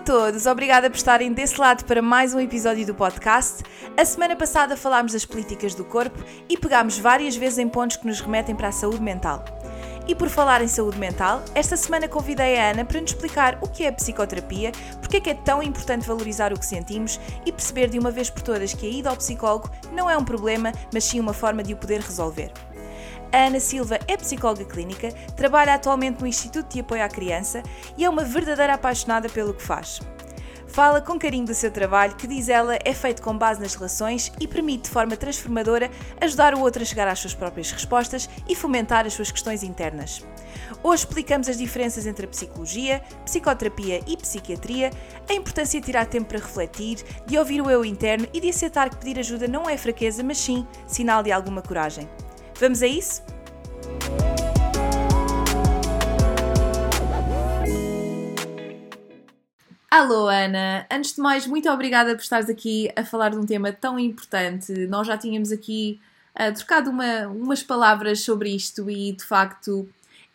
Todos, obrigada por estarem desse lado para mais um episódio do podcast. A semana passada falámos das políticas do corpo e pegámos várias vezes em pontos que nos remetem para a saúde mental. E por falar em saúde mental, esta semana convidei a Ana para nos explicar o que é a psicoterapia, porque é que é tão importante valorizar o que sentimos e perceber de uma vez por todas que a ida ao psicólogo não é um problema, mas sim uma forma de o poder resolver. A Ana Silva é psicóloga clínica, trabalha atualmente no Instituto de Apoio à Criança e é uma verdadeira apaixonada pelo que faz. Fala com carinho do seu trabalho, que diz ela é feito com base nas relações e permite de forma transformadora ajudar o outro a chegar às suas próprias respostas e fomentar as suas questões internas. Hoje explicamos as diferenças entre a psicologia, psicoterapia e psiquiatria, a importância de tirar tempo para refletir, de ouvir o eu interno e de aceitar que pedir ajuda não é fraqueza, mas sim sinal de alguma coragem. Vamos a isso? Alô Ana, antes de mais, muito obrigada por estares aqui a falar de um tema tão importante. Nós já tínhamos aqui uh, trocado uma, umas palavras sobre isto e de facto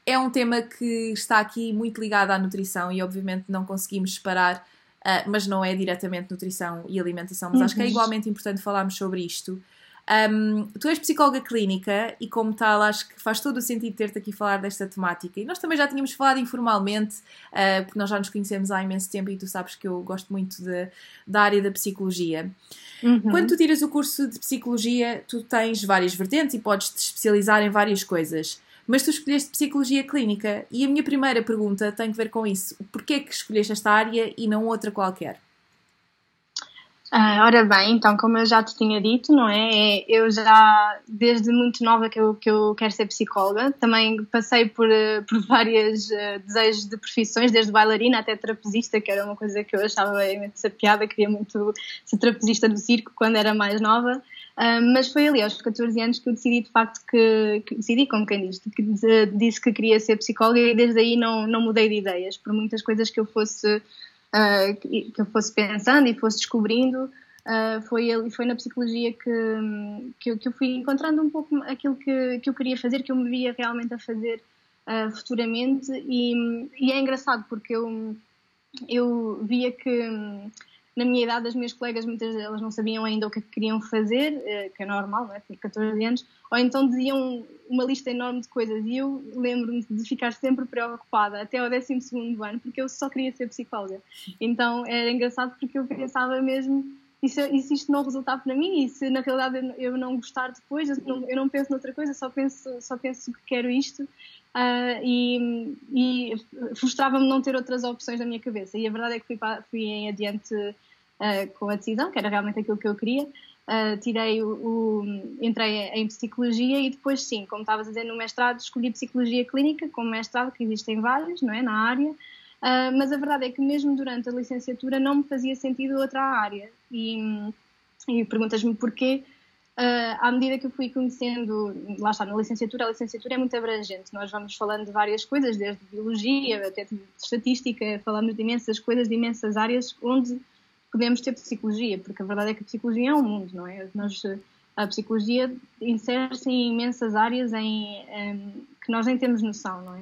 é um tema que está aqui muito ligado à nutrição e obviamente não conseguimos separar, uh, mas não é diretamente nutrição e alimentação, mas uhum. acho que é uhum. igualmente importante falarmos sobre isto. Um, tu és psicóloga clínica e, como tal, acho que faz todo o sentido ter-te aqui falar desta temática. E nós também já tínhamos falado informalmente, uh, porque nós já nos conhecemos há imenso tempo e tu sabes que eu gosto muito de, da área da psicologia. Uhum. Quando tu tiras o curso de psicologia, tu tens várias vertentes e podes te especializar em várias coisas. Mas tu escolheste psicologia clínica e a minha primeira pergunta tem a ver com isso. Porquê que escolheste esta área e não outra qualquer? Ah, ora bem, então, como eu já te tinha dito, não é? é? Eu já, desde muito nova que eu, que eu quero ser psicóloga, também passei por, eh, por vários uh, desejos de profissões, desde bailarina até trapezista, que era uma coisa que eu achava imensa piada, queria muito ser trapezista do circo quando era mais nova. Uh, mas foi ali, aos 14 anos, que eu decidi de facto que, que decidi, como quem diz, que disse que queria ser psicóloga e desde aí não, não mudei de ideias, por muitas coisas que eu fosse uh, que, que, eu fosse pensando e fosse descobrindo. Uh, foi, foi na psicologia que, que, que, eu fui encontrando um pouco aquilo que, que eu queria fazer, que eu me via realmente a fazer uh, futuramente. E, e, é engraçado porque eu, eu via que na minha idade, as minhas colegas, muitas delas não sabiam ainda o que, é que queriam fazer, eh, que é normal, não é? Tinha 14 anos, ou então diziam uma lista enorme de coisas e eu lembro-me de ficar sempre preocupada até ao 12 ano, porque eu só queria ser psicóloga. Então era engraçado porque eu pensava mesmo. E se, e se isto não resultar para mim, e se na realidade eu não gostar depois, eu não, eu não penso noutra coisa, só penso, só penso que quero isto, uh, e, e frustrava-me não ter outras opções na minha cabeça. E a verdade é que fui, fui em adiante uh, com a decisão, que era realmente aquilo que eu queria. Uh, tirei o, o, entrei em psicologia e depois sim, como estavas a dizer no mestrado, escolhi psicologia clínica como mestrado, que existem vários, não é, na área, uh, mas a verdade é que mesmo durante a licenciatura não me fazia sentido outra área e, e perguntas-me porquê, uh, à medida que eu fui conhecendo, lá está, na licenciatura, a licenciatura é muito abrangente, nós vamos falando de várias coisas, desde biologia até de estatística, falamos de imensas coisas, de imensas áreas onde podemos ter psicologia, porque a verdade é que a psicologia é um mundo, não é? Nós, a psicologia insere-se em imensas áreas em, em, que nós nem temos noção, não é?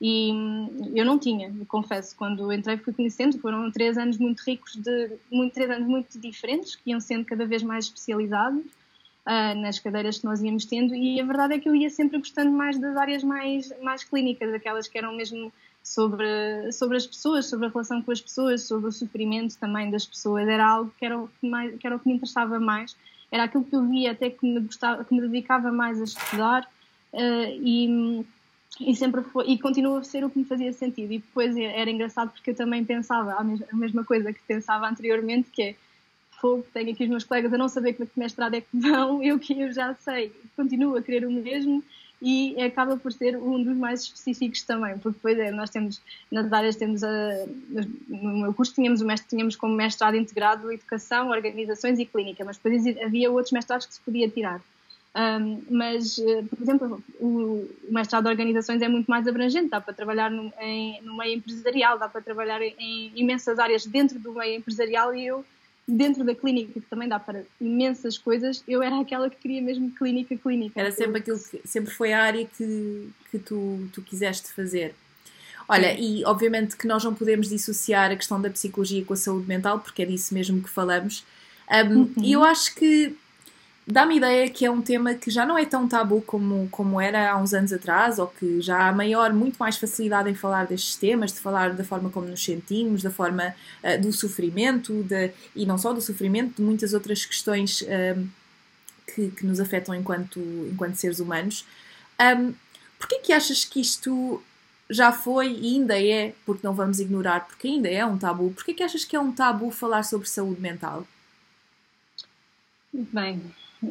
E hum, eu não tinha, confesso, quando entrei fui conhecendo, foram três anos muito ricos, de, muito, três anos muito diferentes, que iam sendo cada vez mais especializados uh, nas cadeiras que nós íamos tendo, e a verdade é que eu ia sempre gostando mais das áreas mais, mais clínicas, aquelas que eram mesmo sobre, sobre as pessoas, sobre a relação com as pessoas, sobre o sofrimento também das pessoas. Era algo que era o que, mais, que, era o que me interessava mais, era aquilo que eu via até que me, gostava, que me dedicava mais a estudar uh, e, e sempre foi, e continua a ser o que me fazia sentido. E depois era engraçado porque eu também pensava a mesma, coisa que pensava anteriormente, que é fogo, tenho aqui os meus colegas a não saber que mestrado é que vão, eu que eu já sei, continuo a querer o mesmo e acaba por ser um dos mais específicos também, porque depois é, nós temos, nas áreas temos, a, no meu curso tínhamos, o mestre, tínhamos como mestrado integrado Educação, Organizações e Clínica, mas depois havia outros mestrados que se podia tirar. Um, mas, eh, por exemplo, o, o mestrado de organizações é muito mais abrangente, dá para trabalhar no, em, no meio empresarial, dá para trabalhar em, imensas áreas dentro do meio empresarial e eu, dentro da clínica, que também dá para imensas coisas, eu era aquela que queria mesmo clínica, clínica. Era sempre aquilo que sempre foi a área que, que tu, tu quiseste fazer. Olha, e obviamente que nós não podemos dissociar a questão da psicologia com a saúde mental, porque é disso mesmo que falamos. Um, uhum. E eu acho que dá-me ideia que é um tema que já não é tão tabu como, como era há uns anos atrás, ou que já há maior, muito mais facilidade em falar destes temas, de falar da forma como nos sentimos, da forma uh, do sofrimento, de, e não só do sofrimento, de muitas outras questões uh, que, que, nos afetam enquanto, enquanto seres humanos. Um, Porquê que achas que isto já foi e ainda é, porque não vamos ignorar, porque ainda é um tabu, porquê que achas que é um tabu falar sobre saúde mental? Bem,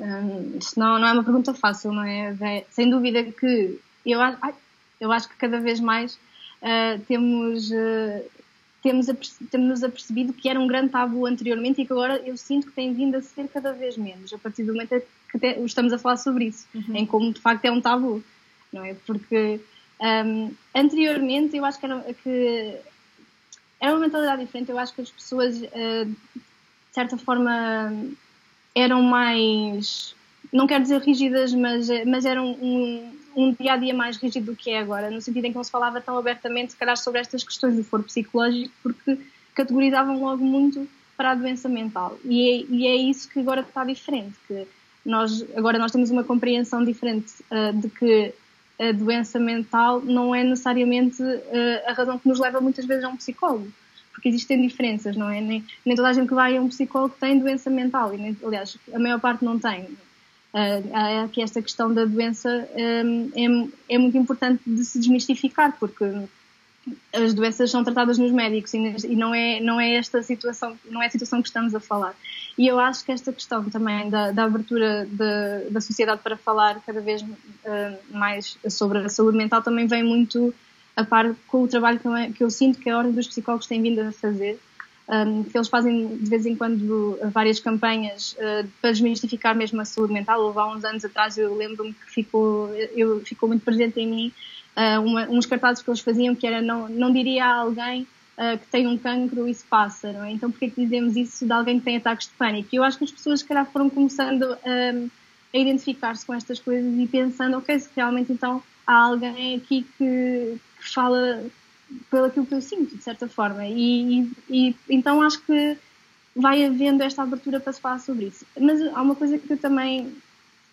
um, isto não, não é uma pergunta fácil, não é? Sem dúvida que eu, ai, eu acho que cada vez mais uh, temos, uh, temos, temos apercebido que era um grande tabu anteriormente e que agora eu sinto que tem vindo a ser cada vez menos, a partir do momento que te, estamos a falar sobre isso, uhum. em como de facto é um tabu, não é? Porque um, anteriormente eu acho que era, que era uma mentalidade diferente, eu acho que as pessoas, uh, de certa forma, eram mais, não quero dizer rígidas, mas, mas eram um, um dia a dia mais rígido do que é agora, no sentido em que não se falava tão abertamente, se calhar, sobre estas questões do foro psicológico, porque categorizavam logo muito para a doença mental. E é, e é isso que agora está diferente, que nós, agora nós temos uma compreensão diferente uh, de que a doença mental não é necessariamente uh, a razão que nos leva muitas vezes a um psicólogo porque existem diferenças, não é? Nem, nem toda a gente que vai a um psicólogo tem doença mental, e nem, aliás, a maior parte não tem. Uh, aqui esta questão da doença um, é, é muito importante de se desmistificar, porque as doenças são tratadas nos médicos e, não é não é esta situação não é a situação que estamos a falar e eu acho que esta questão também da, da abertura de, da sociedade para falar cada vez uh, mais sobre a saúde mental também vem muito a par com o trabalho que eu, que eu sinto que a Ordem dos Psicólogos tem vindo a fazer, um, que eles fazem de vez em quando várias campanhas uh, para desmistificar mesmo a saúde mental. Houve há uns anos atrás, eu lembro-me que ficou, eu, ficou muito presente em mim uh, uma, uns cartazes que eles faziam que era não, não diria a alguém uh, que tem um cancro e se passa, não é? Então porquê que dizemos isso de alguém que tem ataques de pânico? E eu acho que as pessoas se calhar foram começando a identificar-se com estas coisas e pensando, ok, se realmente então há alguém aqui que, que fala pelo aquilo que eu sinto, de certa forma. E, e, então acho que vai havendo esta abertura para se falar sobre isso. Mas há uma coisa que eu também,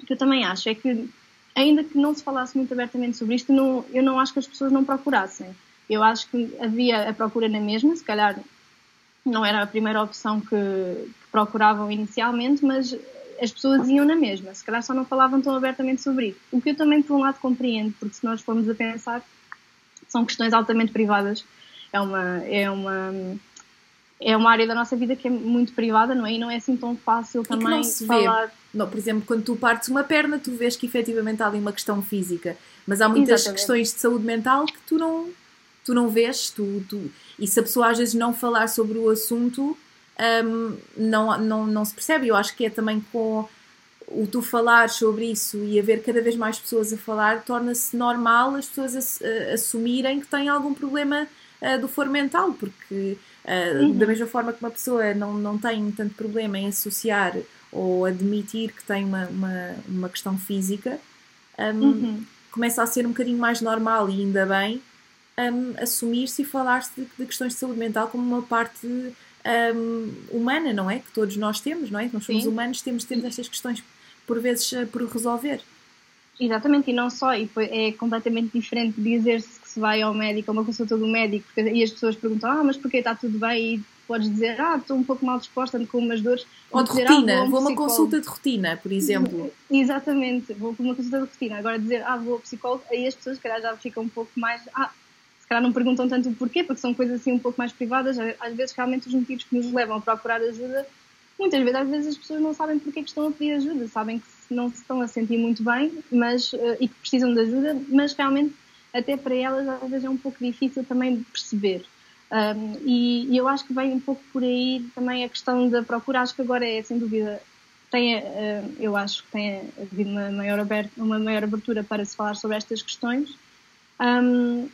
que eu também acho, é que ainda que não se falasse muito abertamente sobre isto, não, eu não acho que as pessoas não procurassem. Eu acho que havia a procura na mesma, se calhar não era a primeira opção que, que procuravam inicialmente, mas as pessoas iam na mesma, se calhar só não falavam tão abertamente sobre isso. O que eu também, por um lado, compreendo, porque se nós formos a pensar, são questões altamente privadas. É uma, é uma, é uma área da nossa vida que é muito privada, não é? E não é assim tão fácil também não se falar. Vê. Não, por exemplo, quando tu partes uma perna, tu vês que efetivamente há ali uma questão física, mas há muitas Exatamente. questões de saúde mental que tu não, tu não vês, tu, tu, e se a pessoa às vezes não falar sobre o assunto, um, não, não, não se percebe. Eu acho que é também com o tu falar sobre isso e haver cada vez mais pessoas a falar, torna-se normal as pessoas assumirem que têm algum problema uh, do foro mental, porque uh, uhum. da mesma forma que uma pessoa não, não tem tanto problema em associar ou admitir que tem uma, uma, uma questão física, um, uhum. começa a ser um bocadinho mais normal e ainda bem um, assumir-se e falar-se de, de, questões de saúde mental como uma parte um, humana, não é? Que todos nós temos, não é? Nós somos Sim. humanos, temos, temos estas questões por vezes eh, por resolver. Exatamente, e não só, e é completamente diferente dizer-se que se vai ao médico, a uma consulta do médico, e as pessoas perguntam, ah, mas porquê está tudo bem? E podes dizer, ah, estou um pouco mal disposta, ando com umas dores. Ou de dizer, rotina, ah, vou, a uma consulta de rotina, por exemplo. Exatamente, vou com uma consulta de rotina. Agora dizer, ah, vou ao psicólogo, aí as pessoas, se calhar, já ficam um pouco mais, ah, se calhar não perguntam tanto o porquê, porque são coisas assim um pouco mais privadas. Às vezes, realmente, os motivos que nos levam a procurar ajuda muitas vezes, às vezes as pessoas não sabem porque é que estão a pedir ajuda, sabem que não se estão a sentir muito bem mas, uh, e que precisam de ajuda, mas realmente até para elas às vezes é um pouco difícil também perceber. Um, e, e, eu acho que vem um pouco por aí também a questão da procura. Acho que agora é, sem dúvida, tem, uh, eu acho que tem havido uma maior, aberta, uma maior abertura para se falar sobre estas questões. Um,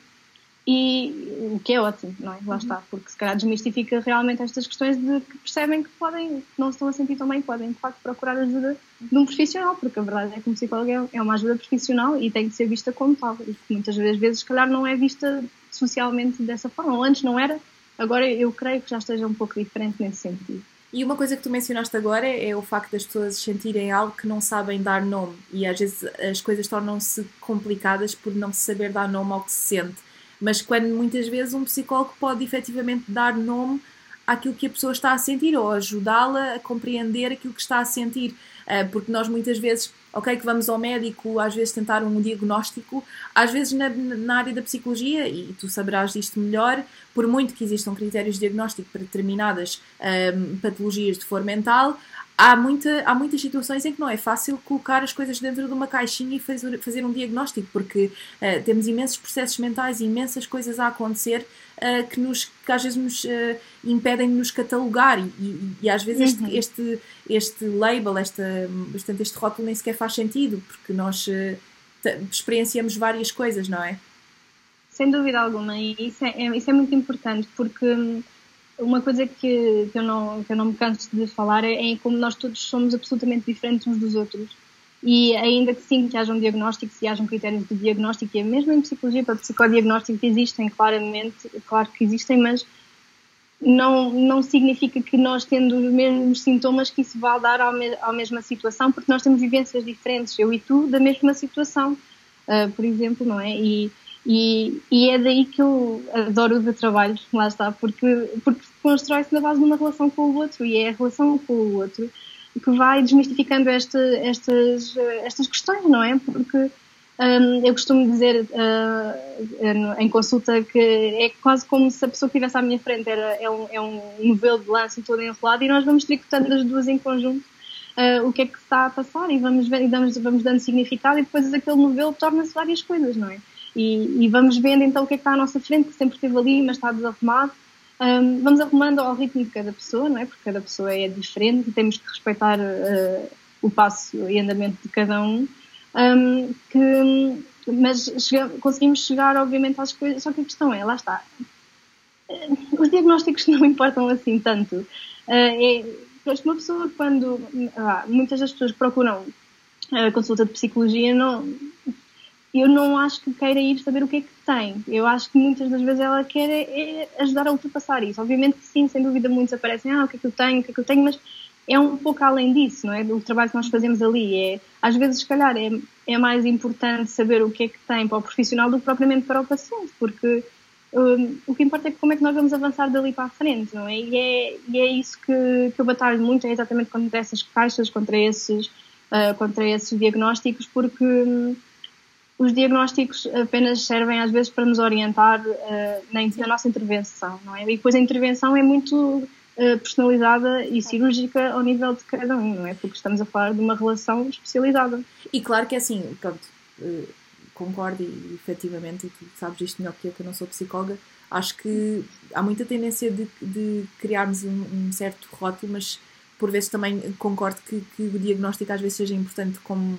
e o que é ótimo, não é? Lá uhum. está, porque se calhar desmistifica realmente estas questões de que percebem que podem, que não se estão a sentir tão bem, podem de facto procurar ajuda de um profissional, porque a verdade é que um psicólogo é, é uma ajuda profissional e tem que ser vista como tal, e que muitas vezes, se calhar, não é vista socialmente dessa forma, ou antes não era, agora eu creio que já esteja um pouco diferente nesse sentido. E uma coisa que tu mencionaste agora é o facto das pessoas sentirem algo que não sabem dar nome e às vezes as coisas tornam-se complicadas por não se saber dar nome ao que se sente mas quando muitas vezes um psicólogo pode efetivamente dar nome àquilo que a pessoa está a sentir ou ajudá-la a compreender aquilo que está a sentir. Ah, porque nós muitas vezes, ok, que vamos ao médico, às vezes tentar um diagnóstico, às vezes na, na área da psicologia, e tu saberás disto melhor, por muito que existam critérios de diagnóstico para determinadas um, patologias de foro mental, há, muita, há muitas situações em que não é fácil colocar as coisas dentro de uma caixinha e fazer, fazer um diagnóstico, porque uh, temos imensos processos mentais e imensas coisas a acontecer uh, que, nos, que às vezes nos uh, impedem de nos catalogar e, e, e às vezes uhum. este, este, este label, esta, bastante este rótulo nem sequer faz sentido, porque nós experienciamos várias coisas, não é? Sem dúvida alguma, e isso é, é isso é muito importante, porque hum, uma coisa que, que, eu não, que eu não me canso de falar é, é como nós todos somos absolutamente diferentes uns dos outros. E ainda que sim, que hajam diagnósticos e hajam critérios de diagnóstico, e mesmo em psicologia para psicodiagnóstico existem, claramente, claro que existem, mas não, não significa que nós tendo os mesmos sintomas que isso vá dar à mesma situação, porque nós temos vivências diferentes, eu e tu, da mesma situação, uh, por exemplo, não é? E, e, e, é daí que eu adoro o trabalho, lá está, porque, porque constrói-se na base de uma relação com o outro e é a relação com o outro que vai desmistificando esta, estas, estas questões, não é? Porque um, eu costumo dizer uh, em consulta que é quase como se a pessoa que estivesse à minha frente era, é, um, é um novelo de lance todo enrolado e nós vamos tricotando as duas em conjunto uh, o que é que está a passar e vamos, vamos dando significado e depois aquele novelo torna-se várias coisas, não é? E, e, vamos vendo então o que é que está à nossa frente, que sempre esteve ali, mas está desarrumado. Um, vamos arrumando ao ritmo de cada pessoa, não é? Porque cada pessoa é diferente e temos que respeitar uh, o passo e andamento de cada um. um que, mas chega, conseguimos chegar, obviamente, às coisas, só que a questão é, lá está, uh, os diagnósticos não importam assim tanto. Uh, é, uma pessoa, quando. Ah, muitas das pessoas procuram a consulta de psicologia não, eu não acho que queira ir saber o que é que tem. Eu acho que muitas das vezes ela quer é, é ajudar a ultrapassar isso. Obviamente que sim, sem dúvida muitos aparecem, ah, o que é que eu tenho, o que é que eu tenho, mas é um pouco além disso, não é? Do trabalho que nós fazemos ali. É, às vezes, se calhar, é, é mais importante saber o que é que tem para o profissional do que propriamente para o paciente, porque um, o que importa é como é que nós vamos avançar dali para a frente, não é? E é, e é isso que, que eu batalho muito, é exatamente contra essas caixas, contra esses, uh, contra esses diagnósticos, porque hum, os diagnósticos apenas servem às vezes para nos orientar uh, na, na, nossa intervenção, não é? E depois a intervenção é muito uh, personalizada e cirúrgica ao nível de cada um, não é? Porque estamos a falar de uma relação especializada. E claro que é assim, pronto, uh, concordo e efetivamente, e tu sabes isto melhor que eu, que eu não sou psicóloga, acho que há muita tendência de, de criarmos um, um certo rótulo, mas por vezes também concordo que, que, o diagnóstico às vezes seja importante como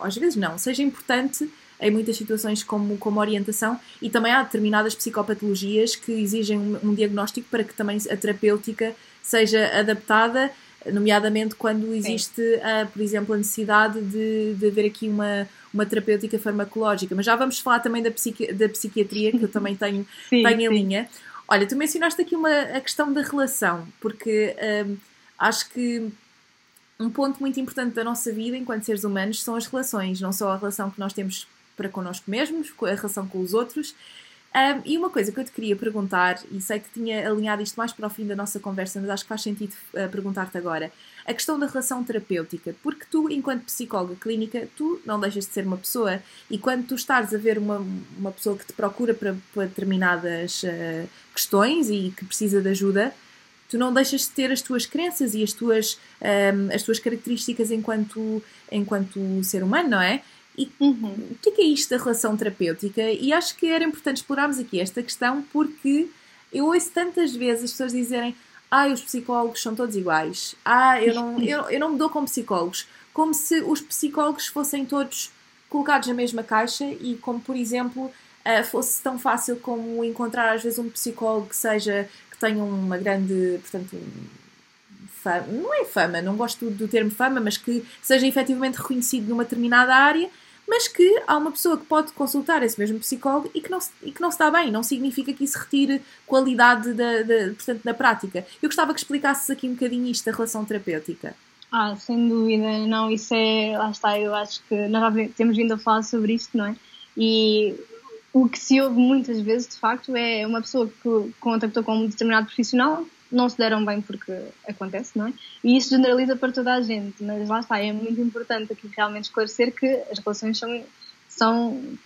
às vezes não, seja importante em muitas situações como, como orientação e também há determinadas psicopatologias que exigem um, um diagnóstico para que também a terapêutica seja adaptada, nomeadamente quando existe, uh, por exemplo, a necessidade de, de haver aqui uma, uma terapêutica farmacológica. Mas já vamos falar também da, psiqui da psiquiatria, que eu também tenho, sim, tenho em linha. Olha, tu mencionaste aqui uma, a questão da relação, porque uh, acho que um ponto muito importante da nossa vida enquanto seres humanos são as relações, não só a relação que nós temos para connosco mesmos, a relação com os outros. Um, e uma coisa que eu te queria perguntar, e sei que tinha alinhado isto mais para o fim da nossa conversa, mas acho que faz sentido uh, perguntar-te agora, a questão da relação terapêutica, porque tu, enquanto psicóloga clínica, tu não deixas de ser uma pessoa, e quando tu estás a ver uma, uma pessoa que te procura para, para determinadas uh, questões e que precisa de ajuda, tu não deixas de ter as tuas crenças e as tuas, um, as tuas características enquanto, enquanto ser humano, não é? E uhum. o que é, que é isto da relação terapêutica? E acho que era importante explorarmos aqui esta questão porque eu ouço tantas vezes as pessoas dizerem ah, os psicólogos são todos iguais, ah, eu não, eu, eu não me dou com psicólogos, como se os psicólogos fossem todos colocados na mesma caixa e como, por exemplo, uh, fosse tão fácil como encontrar às vezes um psicólogo que seja que tenha uma grande, portanto, fama, não é fama, não gosto do termo fama, mas que seja efetivamente reconhecido numa determinada área, mas que há uma pessoa que pode consultar esse mesmo psicólogo e que não, e que não se dá bem, não significa que isso retire qualidade da, da, portanto, na prática. Eu gostava que explicasses aqui um bocadinho isto da relação terapêutica. Ah, sem dúvida, não, isso é, lá está, eu acho que nós já temos vindo a falar sobre isto, não é? E o que se ouve muitas vezes, de facto, é uma pessoa que contactou com um determinado profissional, não se deram bem porque acontece, não é? E isso generaliza para toda a gente, mas lá está, é muito importante aqui realmente esclarecer que as relações são, são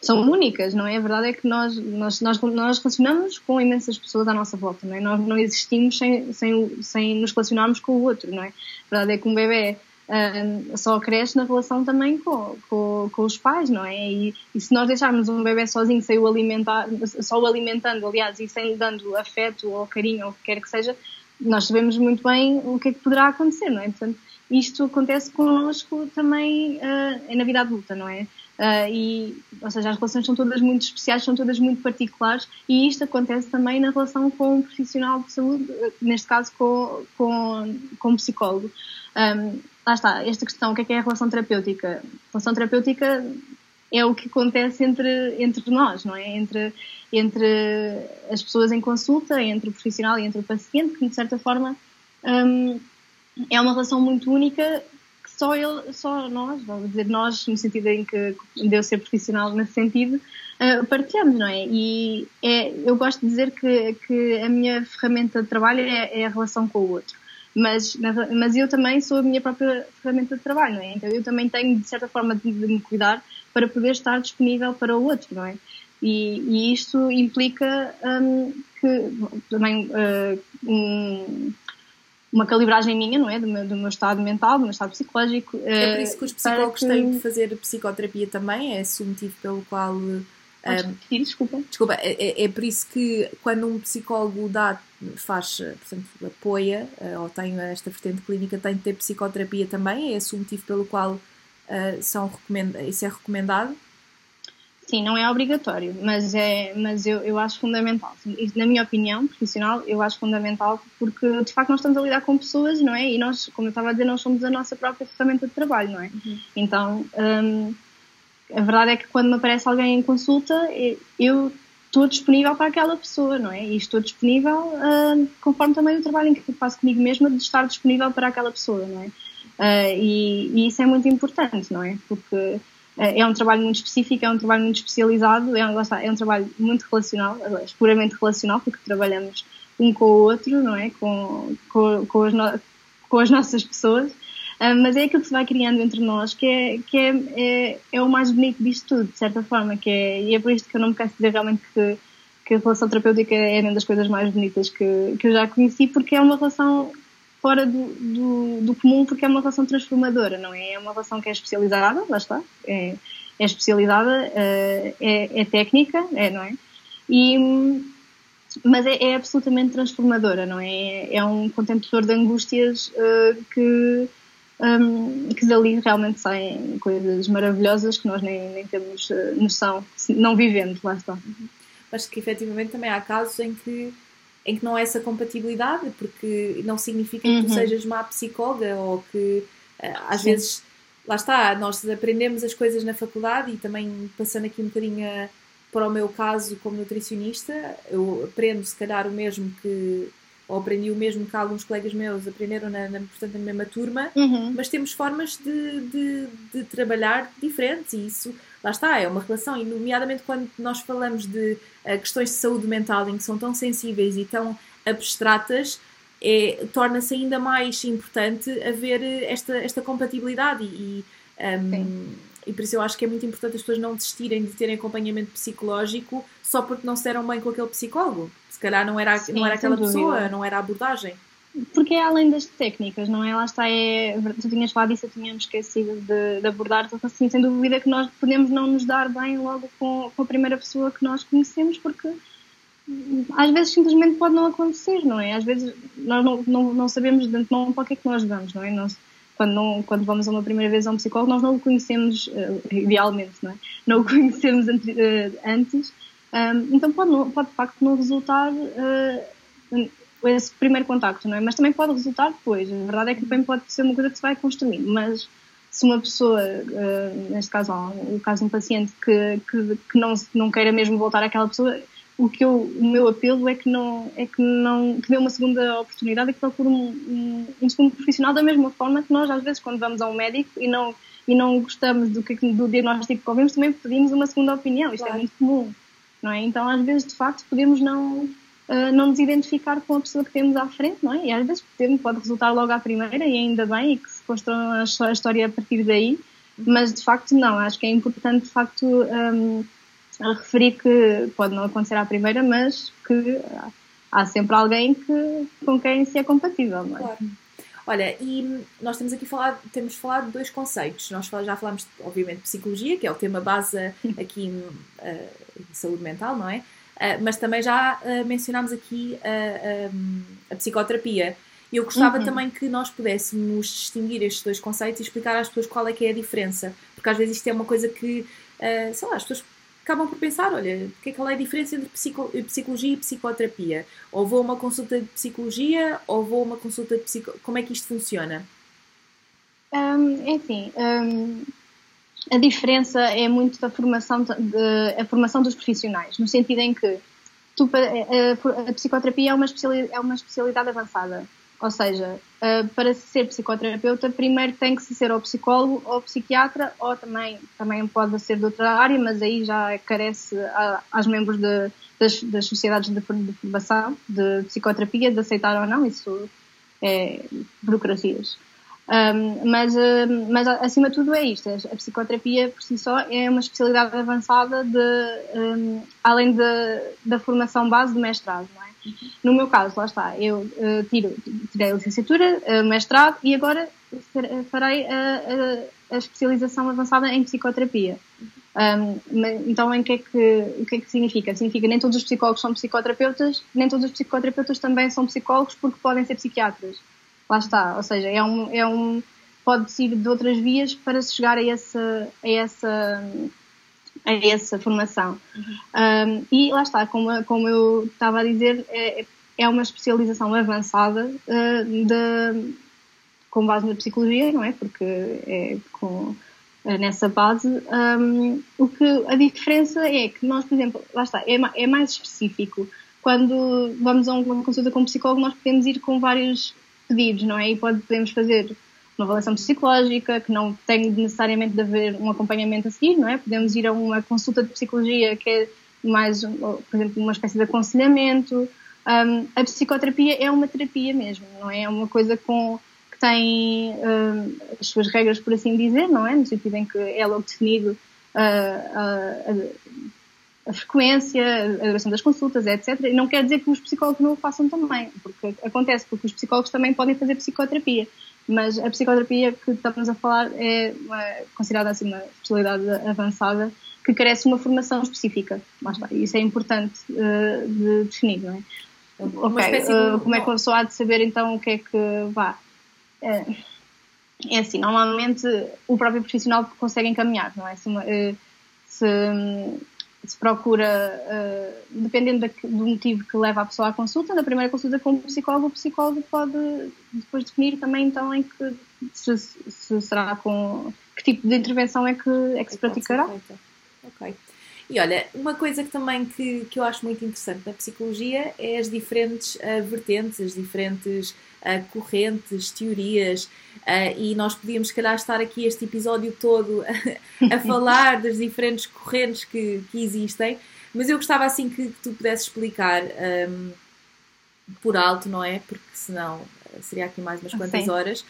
são únicas, não é? A verdade é que nós, nós, nós, nós relacionamos com imensas pessoas à nossa volta, não é? Nós não existimos sem, sem, sem nos relacionarmos com o outro, não é? A verdade é que um bebê só cresce na relação também com, com, com os pais, não é? E, e, se nós deixarmos um bebê sozinho, sem o alimentar, só o alimentando, aliás, e sem lhe dando afeto ou carinho ou o que quer que seja, nós sabemos muito bem o que é que poderá acontecer, não é? Portanto, isto acontece connosco também uh, na vida adulta, não é? Uh, e, ou seja, as relações são todas muito especiais, são todas muito particulares e isto acontece também na relação com um profissional de saúde, neste caso com, com, com um psicólogo. Um, lá está, esta questão, o que é, que é a relação terapêutica? A relação terapêutica é o que acontece entre, entre nós, não é? Entre, entre as pessoas em consulta, entre o profissional e entre o paciente, que de certa forma um, é uma relação muito única só ele, só nós, vamos dizer nós, no sentido em que de eu ser profissional nesse sentido, uh, partilhamos, não é? E é, eu gosto de dizer que, que a minha ferramenta de trabalho é, é a relação com o outro. Mas, mas eu também sou a minha própria ferramenta de trabalho, não é? Então eu também tenho, de certa forma, de, de me cuidar para poder estar disponível para o outro, não é? E, e isto implica um, que também uh, um, uma calibragem minha, não é? Do meu, do meu, estado mental, do meu estado psicológico. É por isso que os psicólogos que... têm de fazer psicoterapia também, é esse o motivo pelo qual. Um, repetir, desculpa. Desculpa, é, é, é, por isso que quando um psicólogo dá, faz, portanto, apoia eh, ou tem esta vertente clínica, tem de ter psicoterapia também, é esse o motivo pelo qual uh, são recomenda, isso é recomendado. Sim, não é obrigatório, mas, é, mas eu, eu acho fundamental. na minha opinião profissional, eu acho fundamental porque de facto nós estamos a lidar com pessoas, não é? E nós, como eu estava a dizer, nós somos a nossa própria ferramenta de trabalho, não é? Uhum. Então, hum, a verdade é que quando me aparece alguém em consulta, eu estou disponível para aquela pessoa, não é? E estou disponível hum, conforme também o trabalho que faço comigo mesma de estar disponível para aquela pessoa, não é? Uh, e, e, isso é muito importante, não é? Porque é, é um trabalho muito específico, é um trabalho muito especializado, é um, é um trabalho muito relacional, é puramente relacional, porque trabalhamos um com o outro, não é? Com, com, com, as, no, com as nossas pessoas. Uh, mas é aquilo que se vai criando entre nós que, é, que é, é, é, o mais bonito disto tudo, de certa forma, que é, e é por isto que eu não me canso de dizer realmente que, que a relação terapêutica é uma das coisas mais bonitas que, que eu já conheci, porque é uma relação fora do, do, do, comum porque é uma relação transformadora, não é? É uma relação que é especializada, lá está, é, é especializada, é, é, é técnica, é, não é? E, mas é, é, absolutamente transformadora, não é? É um contentor de angústias uh, que, um, que dali realmente saem coisas maravilhosas que nós nem, nem temos uh, noção, não vivendo, lá está. Acho que efetivamente também há casos em que em que não há essa compatibilidade, porque não significa uhum. que tu uhum. sejas má psicóloga ou que eh, às Sim. vezes, lá está, nós aprendemos as coisas na faculdade e também passando aqui um bocadinho a, para o meu caso como nutricionista, eu aprendo se calhar o mesmo que ou aprendi o mesmo que alguns colegas meus aprenderam na, na, portanto, na mesma turma, uhum. mas temos formas de, de, de, trabalhar diferentes e isso, lá está, é uma relação, e nomeadamente quando nós falamos de uh, questões de saúde mental em que são tão sensíveis e tão abstratas, é, torna-se ainda mais importante haver esta, esta compatibilidade e, um, e por isso eu acho que é muito importante as pessoas não desistirem de terem acompanhamento psicológico só porque não se deram bem com aquele psicólogo. Se calhar não era, Sim, não era aquela pessoa, não era a abordagem. Porque é além das técnicas, não é? Lá está, é, tu tinhas falado disso, eu tinha esquecido de, de abordar, então assim, sem dúvida que nós podemos não nos dar bem logo com, com a primeira pessoa que nós conhecemos, porque às vezes simplesmente pode não acontecer, não é? Às vezes nós não, não, não sabemos de antemão para que é que nós vamos, não é? Nós, quando, não, quando vamos uma primeira vez a um psicólogo, nós não o conhecemos, uh, idealmente, não é? Não o conhecemos antes, uh, antes um, então pode, pode de facto não resultar uh, esse primeiro contacto, não é? Mas também pode resultar depois. A verdade é que também pode ser uma coisa que se vai construindo, mas se uma pessoa, uh, neste caso, o caso de um paciente que, que, que, não, não queira mesmo voltar àquela pessoa, o que eu, o meu apelo é que não é que não que dê uma segunda oportunidade e que procure um, um, um, segundo profissional da mesma forma que nós às vezes quando vamos a um médico e não e não gostamos do que do diagnóstico que ouvimos também pedimos uma segunda opinião isto é claro. é muito comum não é então às vezes de facto podemos não uh, não nos identificar com a pessoa que temos à frente não é e às vezes podemos, pode resultar logo à primeira e ainda bem e que se construa a história a partir daí mas de facto não acho que é importante de facto um, a referir que pode não acontecer à primeira, mas que há sempre alguém que, com quem se é compatível, não é? Claro. Olha, e nós temos aqui falado, temos falado de dois conceitos. Nós já falámos, obviamente, de psicologia, que é o tema base aqui uh, em saúde mental, não é? Uh, mas também já uh, mencionámos aqui a psicoterapia. Eu gostava uhum. também que nós pudéssemos distinguir estes dois conceitos e explicar às pessoas qual é que é a diferença. Porque às vezes isto é uma coisa que, sei lá, as pessoas acabam por pensar, olha, que é que é a diferença entre psico, psicologia e psicoterapia? Ou vou a uma consulta de psicologia ou vou a uma consulta de psico... Como é que isto funciona? Um, assim, um, a diferença é muito da formação, de, a formação dos profissionais, no sentido em que tu, a, a, psicoterapia é uma, especialidade, é uma especialidade avançada. Ou seja, uh, para ser psicoterapeuta, primeiro tem que ser ou psicólogo ou psiquiatra, ou também, também pode ser de outra área, mas aí já carece a, aos membros de, das, das sociedades de, de formação de psicoterapia de aceitar ou não, isso é burocracias. Um, mas, mas acima de tudo é isto, a psicoterapia por si só é uma especialidade avançada de, um, além de, da formação base do mestrado, não é? No meu caso, lá está, eu uh, tiro, tirei a licenciatura, uh, mestrado e agora farei a, a, a, especialização avançada em psicoterapia. Um, então, em que é que, o que é que significa? Significa nem todos os psicólogos são psicoterapeutas, nem todos os psicoterapeutas também são psicólogos porque podem ser psiquiatras. Lá está, ou seja, é um, é um pode ir de outras vias para chegar a essa, a essa a essa formação. Uhum. Um, e lá está, como, como eu estava a dizer, é, é uma especialização avançada uh, de, com base na psicologia, não é? Porque é com, é nessa base. Um, o que a diferença é que nós, por exemplo, lá está, é, é mais específico. Quando vamos a uma consulta com um psicólogo, nós podemos ir com vários pedidos, não é? E podemos fazer uma avaliação psicológica, que não tem necessariamente de haver um acompanhamento a seguir, não é? Podemos ir a uma consulta de psicologia que é mais, por exemplo, uma espécie de aconselhamento. Um, a psicoterapia é uma terapia mesmo, não é? É uma coisa com, que tem um, as suas regras, por assim dizer, não é? No sentido em que é logo definido uh, a, a, a, frequência, a duração das consultas, etc. E não quer dizer que os psicólogos não o façam também, porque acontece, porque os psicólogos também podem fazer psicoterapia. Mas a psicoterapia que estamos a falar é uma, considerada assim uma especialidade avançada que carece de uma formação específica. Mas, isso é importante uh, de definir, não é? Uh, como é que uma pessoa há de saber então o que é que vá? É, é assim, normalmente o próprio profissional consegue encaminhar, não é? Se, uma, eh, se, se procura, uh, dependendo da, do motivo que leva a pessoa à consulta, na primeira consulta com o psicólogo, o psicólogo pode depois definir também então em que se, se será com que tipo de intervenção é que, é que se praticará. Ok. E olha, uma coisa que também que, que eu acho muito interessante na psicologia é as diferentes uh, vertentes, as diferentes correntes, teorias, uh, e nós podíamos, se calhar, estar aqui este episódio todo a, falar das diferentes correntes que, que existem, mas eu gostava assim que, que tu pudesses explicar um, ehm, por alto, não é? Porque senão seria aqui mais umas quantas Sim. horas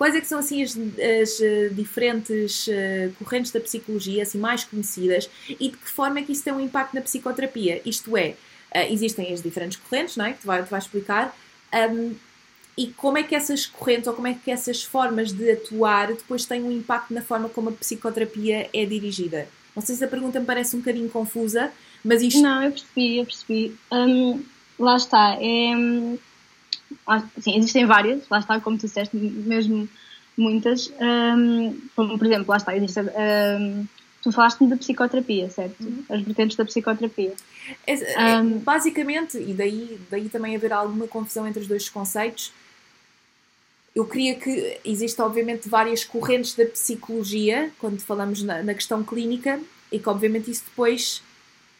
quais é que são assim as, as uh, diferentes uh, correntes da psicologia assim mais conhecidas e de que forma é que isso tem um impacto na psicoterapia? Isto é, uh, existem as diferentes correntes, não é? Que tu vais, tu vais explicar. Um, e como é que essas correntes ou como é que essas formas de atuar depois têm um impacto na forma como a psicoterapia é dirigida? Não sei se a pergunta me parece um bocadinho confusa, mas isto. Não, eu percebi, eu percebi. Um, lá está. É, assim, existem várias, lá está, como tu disseste, mesmo muitas. Um, como, por exemplo, lá está, existe. Um, tu falaste-me da psicoterapia, certo? Uhum. As vertentes da psicoterapia. É, é, basicamente, e daí, daí também haver alguma confusão entre os dois conceitos, eu queria que exista obviamente várias correntes da psicologia quando falamos na, na, questão clínica e que obviamente isso depois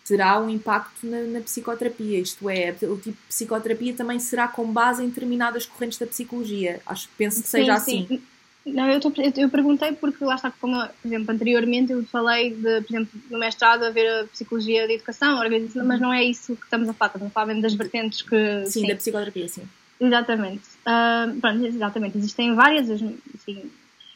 terá um impacto na, na, psicoterapia, isto é, o tipo de psicoterapia também será com base em determinadas correntes da psicologia. Acho, penso que seja sim, assim. Não, eu, tô, eu, perguntei porque lá está, como, por exemplo, anteriormente eu falei de, por exemplo, no mestrado haver a psicologia de educação, organização, mas não é isso que estamos a falar, estamos a falar mesmo das vertentes que. Sim, sim. da psicoterapia, sim. Exatamente. Uh, pronto, exatamente. Existem várias, assim,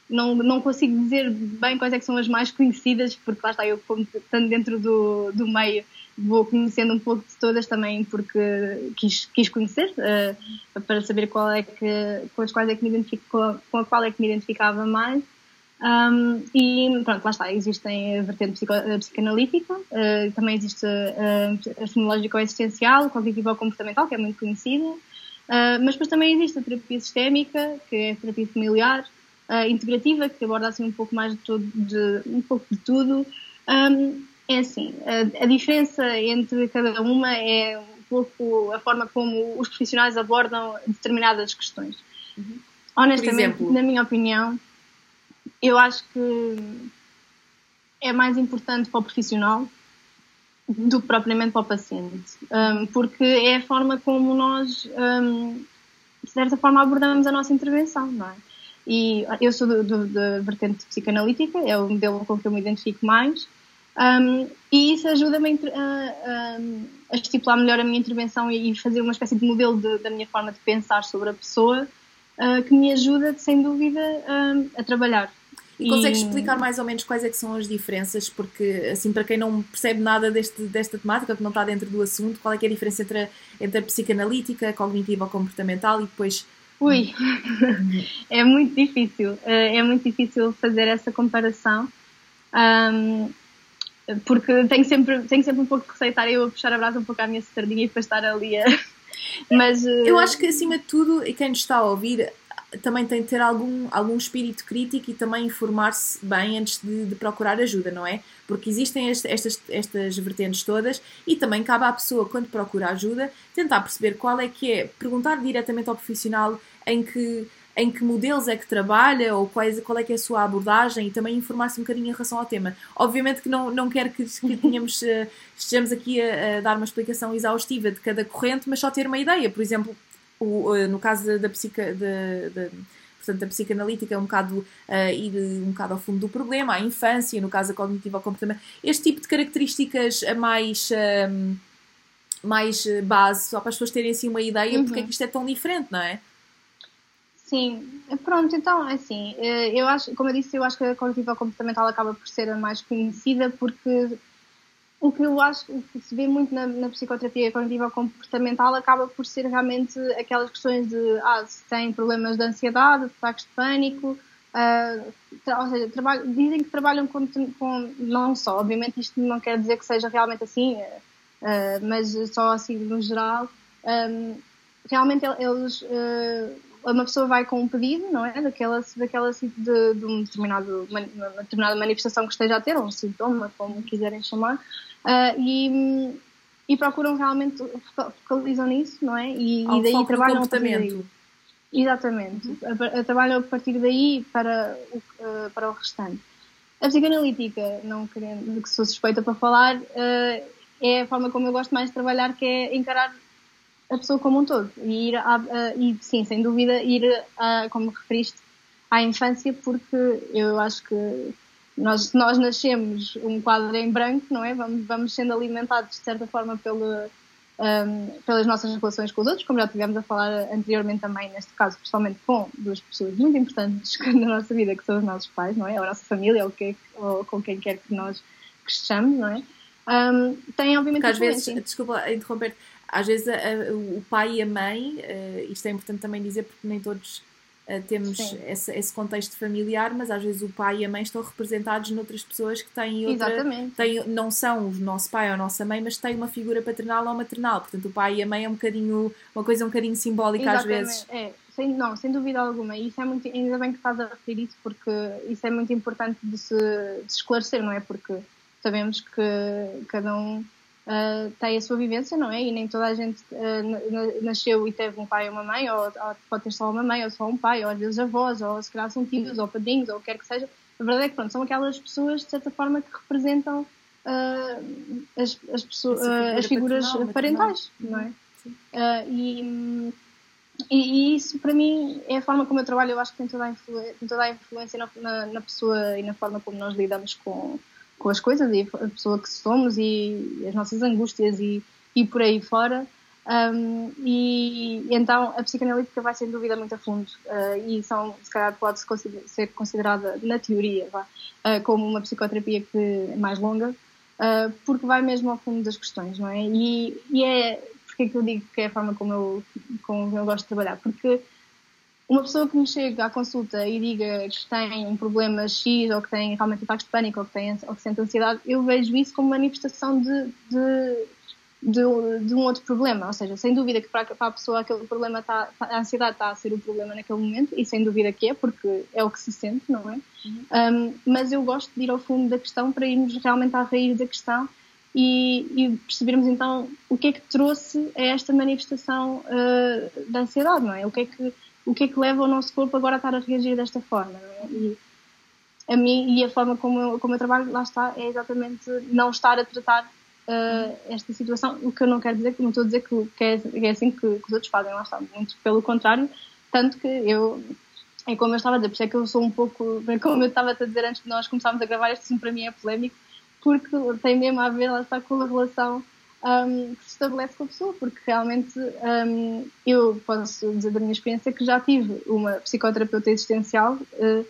não, não consigo dizer bem quais é são as mais conhecidas, porque lá está, eu estando dentro do, do meio, vou conhecendo um pouco de todas também porque quis, quis conhecer, uh, para saber qual é que, com as quais é que me identifico, com a, qual é que me identificava mais. Um, e pronto, lá está, existem a vertente psico, a psicanalítica, uh, também existe a, a fenológica existencial, cognitivo-comportamental, que é muito conhecida, uh, mas depois também existe a terapia sistémica, que é a terapia familiar, uh, integrativa, que aborda assim um pouco mais de, todo, de um pouco de tudo. Um, é assim, a, a, diferença entre cada uma é um pouco a forma como os profissionais abordam determinadas questões. Uhum. Honestamente, na minha opinião, eu acho que é mais importante para o profissional do que propriamente para o paciente, um, porque é a forma como nós, um, de certa forma, abordamos a nossa intervenção, não é? E eu sou da vertente psicanalítica, é o modelo com que eu me identifico mais, um, e isso ajuda-me a, a, a, estipular melhor a minha intervenção e fazer uma espécie de modelo de, da minha forma de pensar sobre a pessoa, uh, que me ajuda, sem dúvida, a trabalhar. E consegues e... explicar mais ou menos quais é que são as diferenças? Porque, assim, para quem não percebe nada deste, desta temática, que não está dentro do assunto, qual é é a diferença entre a, entre a psicanalítica, cognitiva ou comportamental e depois Ui, é muito difícil, eh, é muito difícil fazer essa comparação, um, porque tenho sempre, tenho sempre um pouco de receitar eu a puxar a brasa um pouco à minha sardinha e depois estar ali a... Mas, eu acho que acima de tudo, e quem nos está a ouvir, também tem de ter algum, algum espírito crítico e também informar-se bem antes de, de, procurar ajuda, não é? Porque existem este, estas, estas vertentes todas e também cabe à pessoa, quando procura ajuda, tentar perceber qual é que é, perguntar diretamente ao profissional em que, em que modelos é que trabalha ou quais, qual é que é a sua abordagem e também informar-se um bocadinho em relação ao tema. Obviamente que não, não quero que, que tenhamos, uh, estejamos aqui a, a, dar uma explicação exaustiva de cada corrente, mas só ter uma ideia. Por exemplo, o, no caso da, psica, da, da, portanto, a psicanalítica é um bocado uh, ir um bocado ao fundo do problema, a infância, no caso a cognitiva ao comportamento, este tipo de características mais, um, mais base, só para as pessoas terem assim uma ideia uhum. porque é que isto é tão diferente, não é? Sim, pronto, então, é assim, eh, eu acho, como eu disse, eu acho que a cognitiva comportamental acaba por ser a mais conhecida porque o que eu acho que se vê muito na, na psicoterapia cognitiva comportamental acaba por ser realmente aquelas questões de ah, se tem problemas de ansiedade, de ataques de pânico, uh, ou seja, dizem que trabalham com, com, não só, obviamente isto não quer dizer que seja realmente assim, uh, mas só assim no geral, um, realmente eles uh, uma pessoa vai com um pedido, não é? Daquela, daquela de, de um determinado, uma determinada manifestação que esteja a ter, ou um sintoma, como quiserem chamar, uh, e, e procuram realmente, focalizam nisso, não é? E, e daí trabalham a partir daí. Exatamente. Uhum. Trabalham a partir daí para o, uh, para o restante. A psicanalítica, não querendo que sou suspeita para falar, uh, é a forma como eu gosto mais de trabalhar, que é encarar a pessoa como um todo. E, ir e sim, sem dúvida, ir, como referiste, à infância, porque eu acho que nós, nós nascemos um quadro em branco, não é? Vamos, vamos sendo alimentados, de certa forma, pelo, um, pelas nossas relações com os outros, como já tivemos a falar anteriormente também, neste caso, principalmente com duas pessoas muito importantes na nossa vida, que são os nossos pais, não é? Ou a nossa família, ou, que, ou com quem quer que nós que estejamos, não é? Um, tem obviamente Porque às vezes, desculpa interromper, às vezes a, a, o pai e a mãe, uh, isto é importante também dizer porque nem todos Uh, temos esse, esse, contexto familiar, mas às vezes o pai e a mãe estão representados noutras pessoas que têm outra. Têm, não são o nosso pai ou a nossa mãe, mas têm uma figura paternal ou maternal. Portanto, o pai e a mãe é um bocadinho, uma coisa um bocadinho simbólica Exatamente. às vezes. É, sem, não, sem dúvida alguma. E isso é muito, ainda bem que estás a referir isso, porque isso é muito importante de se, de se esclarecer, não é? Porque sabemos que cada um uh, tem a sua vivência, não é? E nem toda a gente uh, nasceu e teve um pai ou uma mãe, ou, ou, pode ter só uma mãe ou só um pai, ou às vezes avós, ou se calhar são tios ou padrinhos, ou o que quer que seja. A verdade é que pronto, são aquelas pessoas, de certa forma, que representam uh, as, as, pessoas, figura as figuras paternal, parentais, não é? e, e, e, isso, para mim, é a forma como eu trabalho. Eu acho que tem toda a, influ tem toda a influência na, na, na pessoa e na forma como nós lidamos com, com as coisas e a pessoa que somos e as nossas angústias e, e por aí fora. Um, e, então a psicanalítica vai sem dúvida muito a fundo uh, e são, se calhar pode -se consider, ser considerada na teoria vá, uh, como uma psicoterapia que é mais longa uh, porque vai mesmo ao fundo das questões não é? E, e é porque é que eu digo que é a forma como eu, como eu gosto de trabalhar porque uma pessoa que me chega à consulta e diga que tem um problema X ou que tem realmente ataques de pânico ou que, tem, ou que sente ansiedade, eu vejo isso como manifestação de, de, de, de um outro problema. Ou seja, sem dúvida que para, para a pessoa aquele problema está, a ansiedade está a ser o problema naquele momento e sem dúvida que é, porque é o que se sente, não é? Uhum. Um, mas eu gosto de ir ao fundo da questão para irmos realmente à raiz da questão e, e, percebermos então o que é que trouxe a esta manifestação uh, da ansiedade, não é? O que é que o que é que leva o nosso corpo agora a estar a reagir desta forma. É? E a mim e a forma como eu, como eu trabalho, lá está, é exatamente não estar a tratar uh, esta situação, o que eu não quero dizer, não estou a dizer que, que, é, que é assim que, que, os outros fazem, lá está, muito pelo contrário, tanto que eu, é como eu estava a dizer, por isso é que eu sou um pouco, como eu estava a dizer antes de nós começarmos a gravar, isto para mim é polémico, porque tem mesmo a ver, lá está, com a relação um, que se estabelece com a pessoa, porque realmente um, eu posso dizer da minha experiência que já tive uma psicoterapeuta existencial uh,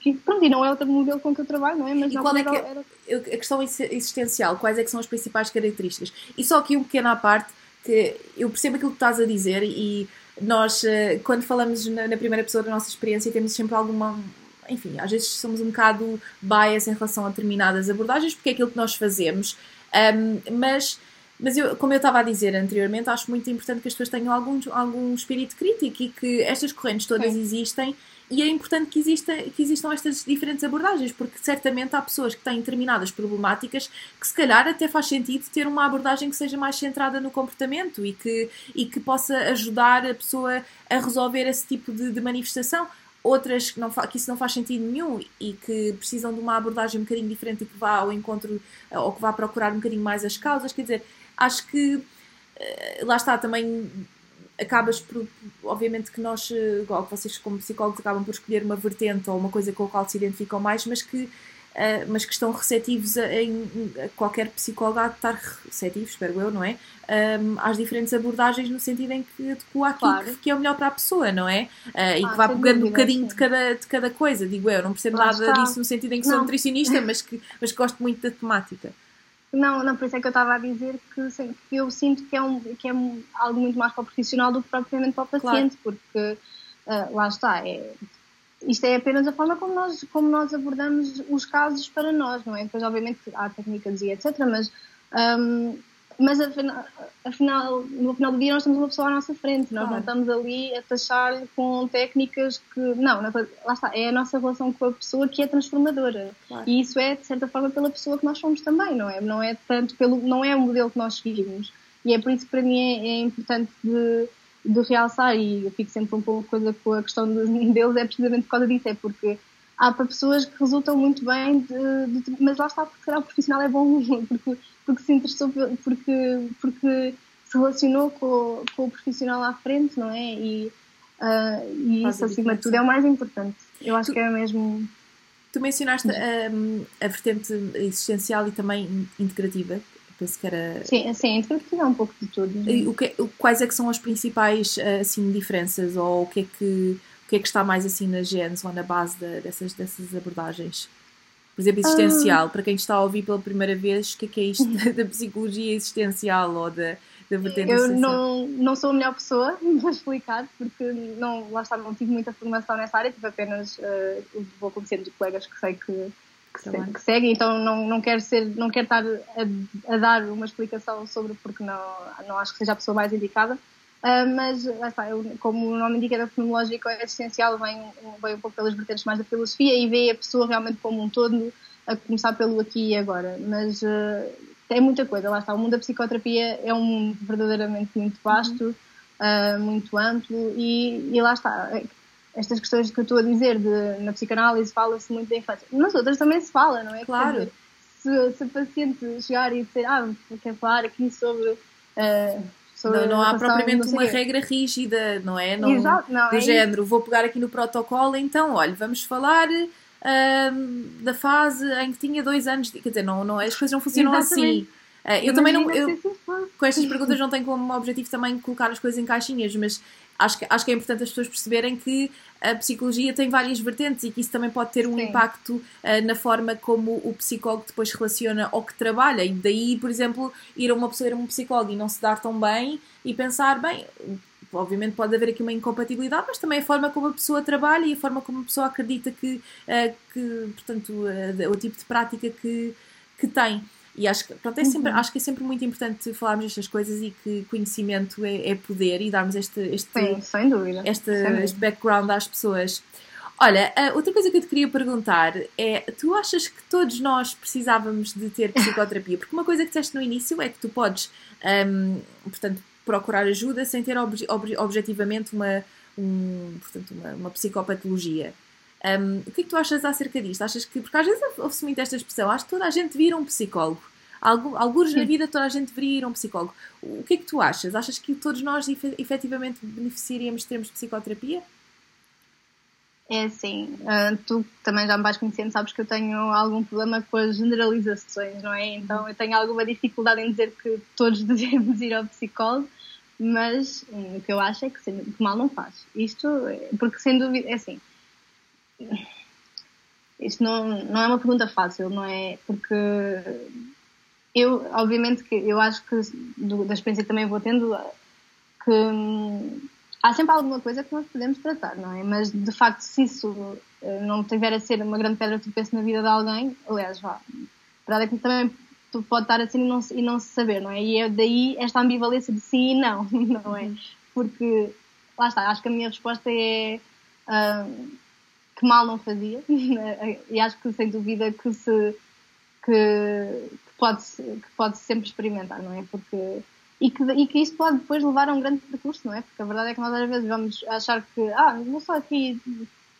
que, pronto, e não é outro modelo com que eu trabalho, não é? Mas e qual é que é, era... a questão existencial, quais é que são as principais características? E só aqui um pequeno à parte, que eu percebo aquilo que estás a dizer e nós, eh, quando falamos na, na primeira pessoa da nossa experiência, temos sempre alguma enfim, às vezes somos um bocado bias em relação a determinadas abordagens, porque é aquilo que nós fazemos. Um, mas mas eu, como eu estava a dizer anteriormente, acho muito importante que as pessoas tenham algum, algum espírito crítico e que estas correntes todas Sim. existem e é importante que, exista, que existam estas diferentes abordagens, porque certamente há pessoas que têm determinadas problemáticas que se calhar até faz sentido ter uma abordagem que seja mais centrada no comportamento e que, e que possa ajudar a pessoa a resolver esse tipo de, de manifestação outras que, não, que isso não faz sentido nenhum e que precisam de uma abordagem um bocadinho diferente e que vá ao encontro ou que vá procurar um bocadinho mais as causas. Quer dizer, acho que eh, lá está também acabas por, obviamente que nós, eh, igual que vocês como psicólogos acabam por escolher uma vertente ou uma coisa com a qual se identificam mais, mas que Uh, mas que estão receptivos a, a, a, qualquer psicólogo a estar receptivos, espero eu, não é? Um, às diferentes abordagens no sentido em que adequa aquilo claro. que, que, é o melhor para a pessoa, não é? Uh, ah, e que vá pegando um bocadinho de cada, de cada coisa, digo eu, não percebo nada está. disso no sentido em que não. sou nutricionista, mas que, mas que gosto muito da temática. Não, não, por isso é que eu estava a dizer que, que eu sinto que é, um, que é algo muito mais para o profissional do que propriamente para o paciente, claro. porque uh, lá está, é, isto é apenas a forma como nós, como nós abordamos os casos para nós, não é? Depois, obviamente, há técnicas e etc., mas um, mas afinal, afinal, no final do dia nós temos uma pessoa à nossa frente, nós claro. não estamos ali a taxar com técnicas que. Não, não, lá está, é a nossa relação com a pessoa que é transformadora. Claro. E isso é, de certa forma, pela pessoa que nós somos também, não é? Não é tanto pelo. não é o modelo que nós seguimos. E é por isso que para mim é, é importante de, de realçar, e eu fico sempre um pouco coisa com a questão modelos, é precisamente por causa disso, é porque há para pessoas que resultam muito bem, de, de, mas lá está, porque será o profissional é bom, porque porque se interessou, porque, porque se relacionou com, com o profissional à frente, não é? E, uh, e isso, acima de tudo, é o mais importante. Eu acho tu, que é mesmo. Tu mencionaste a, a vertente existencial e também integrativa, penso que era... Sim, sim, é um pouco de tudo. O que, quais é que são as principais assim, diferenças ou o que é que, o que, é que está mais assim na genes ou na base de, dessas, dessas abordagens? Por exemplo, existencial, ah. para quem está a ouvir pela primeira vez, o que é que é isto da psicologia existencial ou da, da vertente Eu não, não sou a melhor pessoa para explicar, porque não, lá está, não tive muita formação nessa área, tive apenas, uh, vou conhecendo de colegas que sei que, que, que, seguem, então não, não quero ser, não quero estar a, a, dar uma explicação sobre porque não, não acho que seja a pessoa mais indicada. Uh, mas, está, eu, como o nome indica, da fenomenológico existencial vem, vem um pouco pelas vertentes mais da filosofia e vê a pessoa realmente como um todo, a começar pelo aqui e agora. Mas uh, é muita coisa, lá está. O mundo da psicoterapia é um mundo verdadeiramente muito vasto, uhum. uh, muito amplo e, e, lá está. Estas questões que eu estou a dizer de, na psicanálise fala-se muito da infância. Nas outras também se fala, não é? Claro. Dizer, se, se, a paciente chegar e dizer, ah, quer falar aqui sobre. Uh, não, não há propriamente uma regra rígida, não é? Não, Exato, não, do é género, isso. vou pegar aqui no protocolo, então, olha, vamos falar uh, da fase em que tinha dois anos, quer dizer, não, não, as coisas não funcionam assim. Exatamente. assim. Uh, eu também não. Eu, com estas perguntas não tenho como objetivo também colocar as coisas em caixinhas, mas acho que, acho que é importante as pessoas perceberem que a psicologia tem várias vertentes e que isso também pode ter um Sim. impacto uh, na forma como o psicólogo depois relaciona ou que trabalha. E daí, por exemplo, ir a uma pessoa, ir a um psicólogo e não se dar tão bem e pensar, bem, obviamente pode haver aqui uma incompatibilidade, mas também a forma como a pessoa trabalha e a forma como a pessoa acredita que, uh, que portanto, uh, o tipo de prática que, que tem. E acho que, pronto, é sempre, uhum. acho que é sempre muito importante falarmos estas coisas e que conhecimento é, é poder e darmos este, este, Sim, sem dúvida. Este, sem este background às pessoas. Olha, outra coisa que eu te queria perguntar é: tu achas que todos nós precisávamos de ter psicoterapia? Porque uma coisa que disseste no início é que tu podes, um, portanto, procurar ajuda sem ter ob ob objetivamente uma, um, portanto, uma, uma psicopatologia. Um, o que é que tu achas acerca disto? Achas que, porque às vezes ouve-se muito esta expressão, acho que toda a gente vira um psicólogo. Alguns na vida toda a gente deveria ir a um psicólogo. O que é que tu achas? Achas que todos nós efetivamente beneficiaríamos de termos psicoterapia? É assim, uh, tu também já me vais conhecendo, sabes que eu tenho algum problema com as generalizações, não é? Então eu tenho alguma dificuldade em dizer que todos devemos ir ao psicólogo, mas hum, o que eu acho é que, que mal não faz. Isto, porque sem dúvida, é assim, isto não, não é uma pergunta fácil, não é? Porque eu, obviamente, que eu acho que do, da experiência que também vou tendo, que hum, há sempre alguma coisa que nós podemos tratar, não é? Mas de facto, se isso eh, não tiver a ser uma grande pedra de tropeço na vida de alguém, aliás, vá, a verdade é que também tu pode estar assim e não, e não se saber, não é? E é daí esta ambivalência de sim e não, não é? Porque, lá está, acho que a minha resposta é. Uh, que mal não fazia e acho que sem dúvida que se que, que pode que pode sempre experimentar não é? Porque e que, e que isso pode depois levar a um grande percurso não é? Porque a verdade é que nós às vezes vamos achar que ah vou só aqui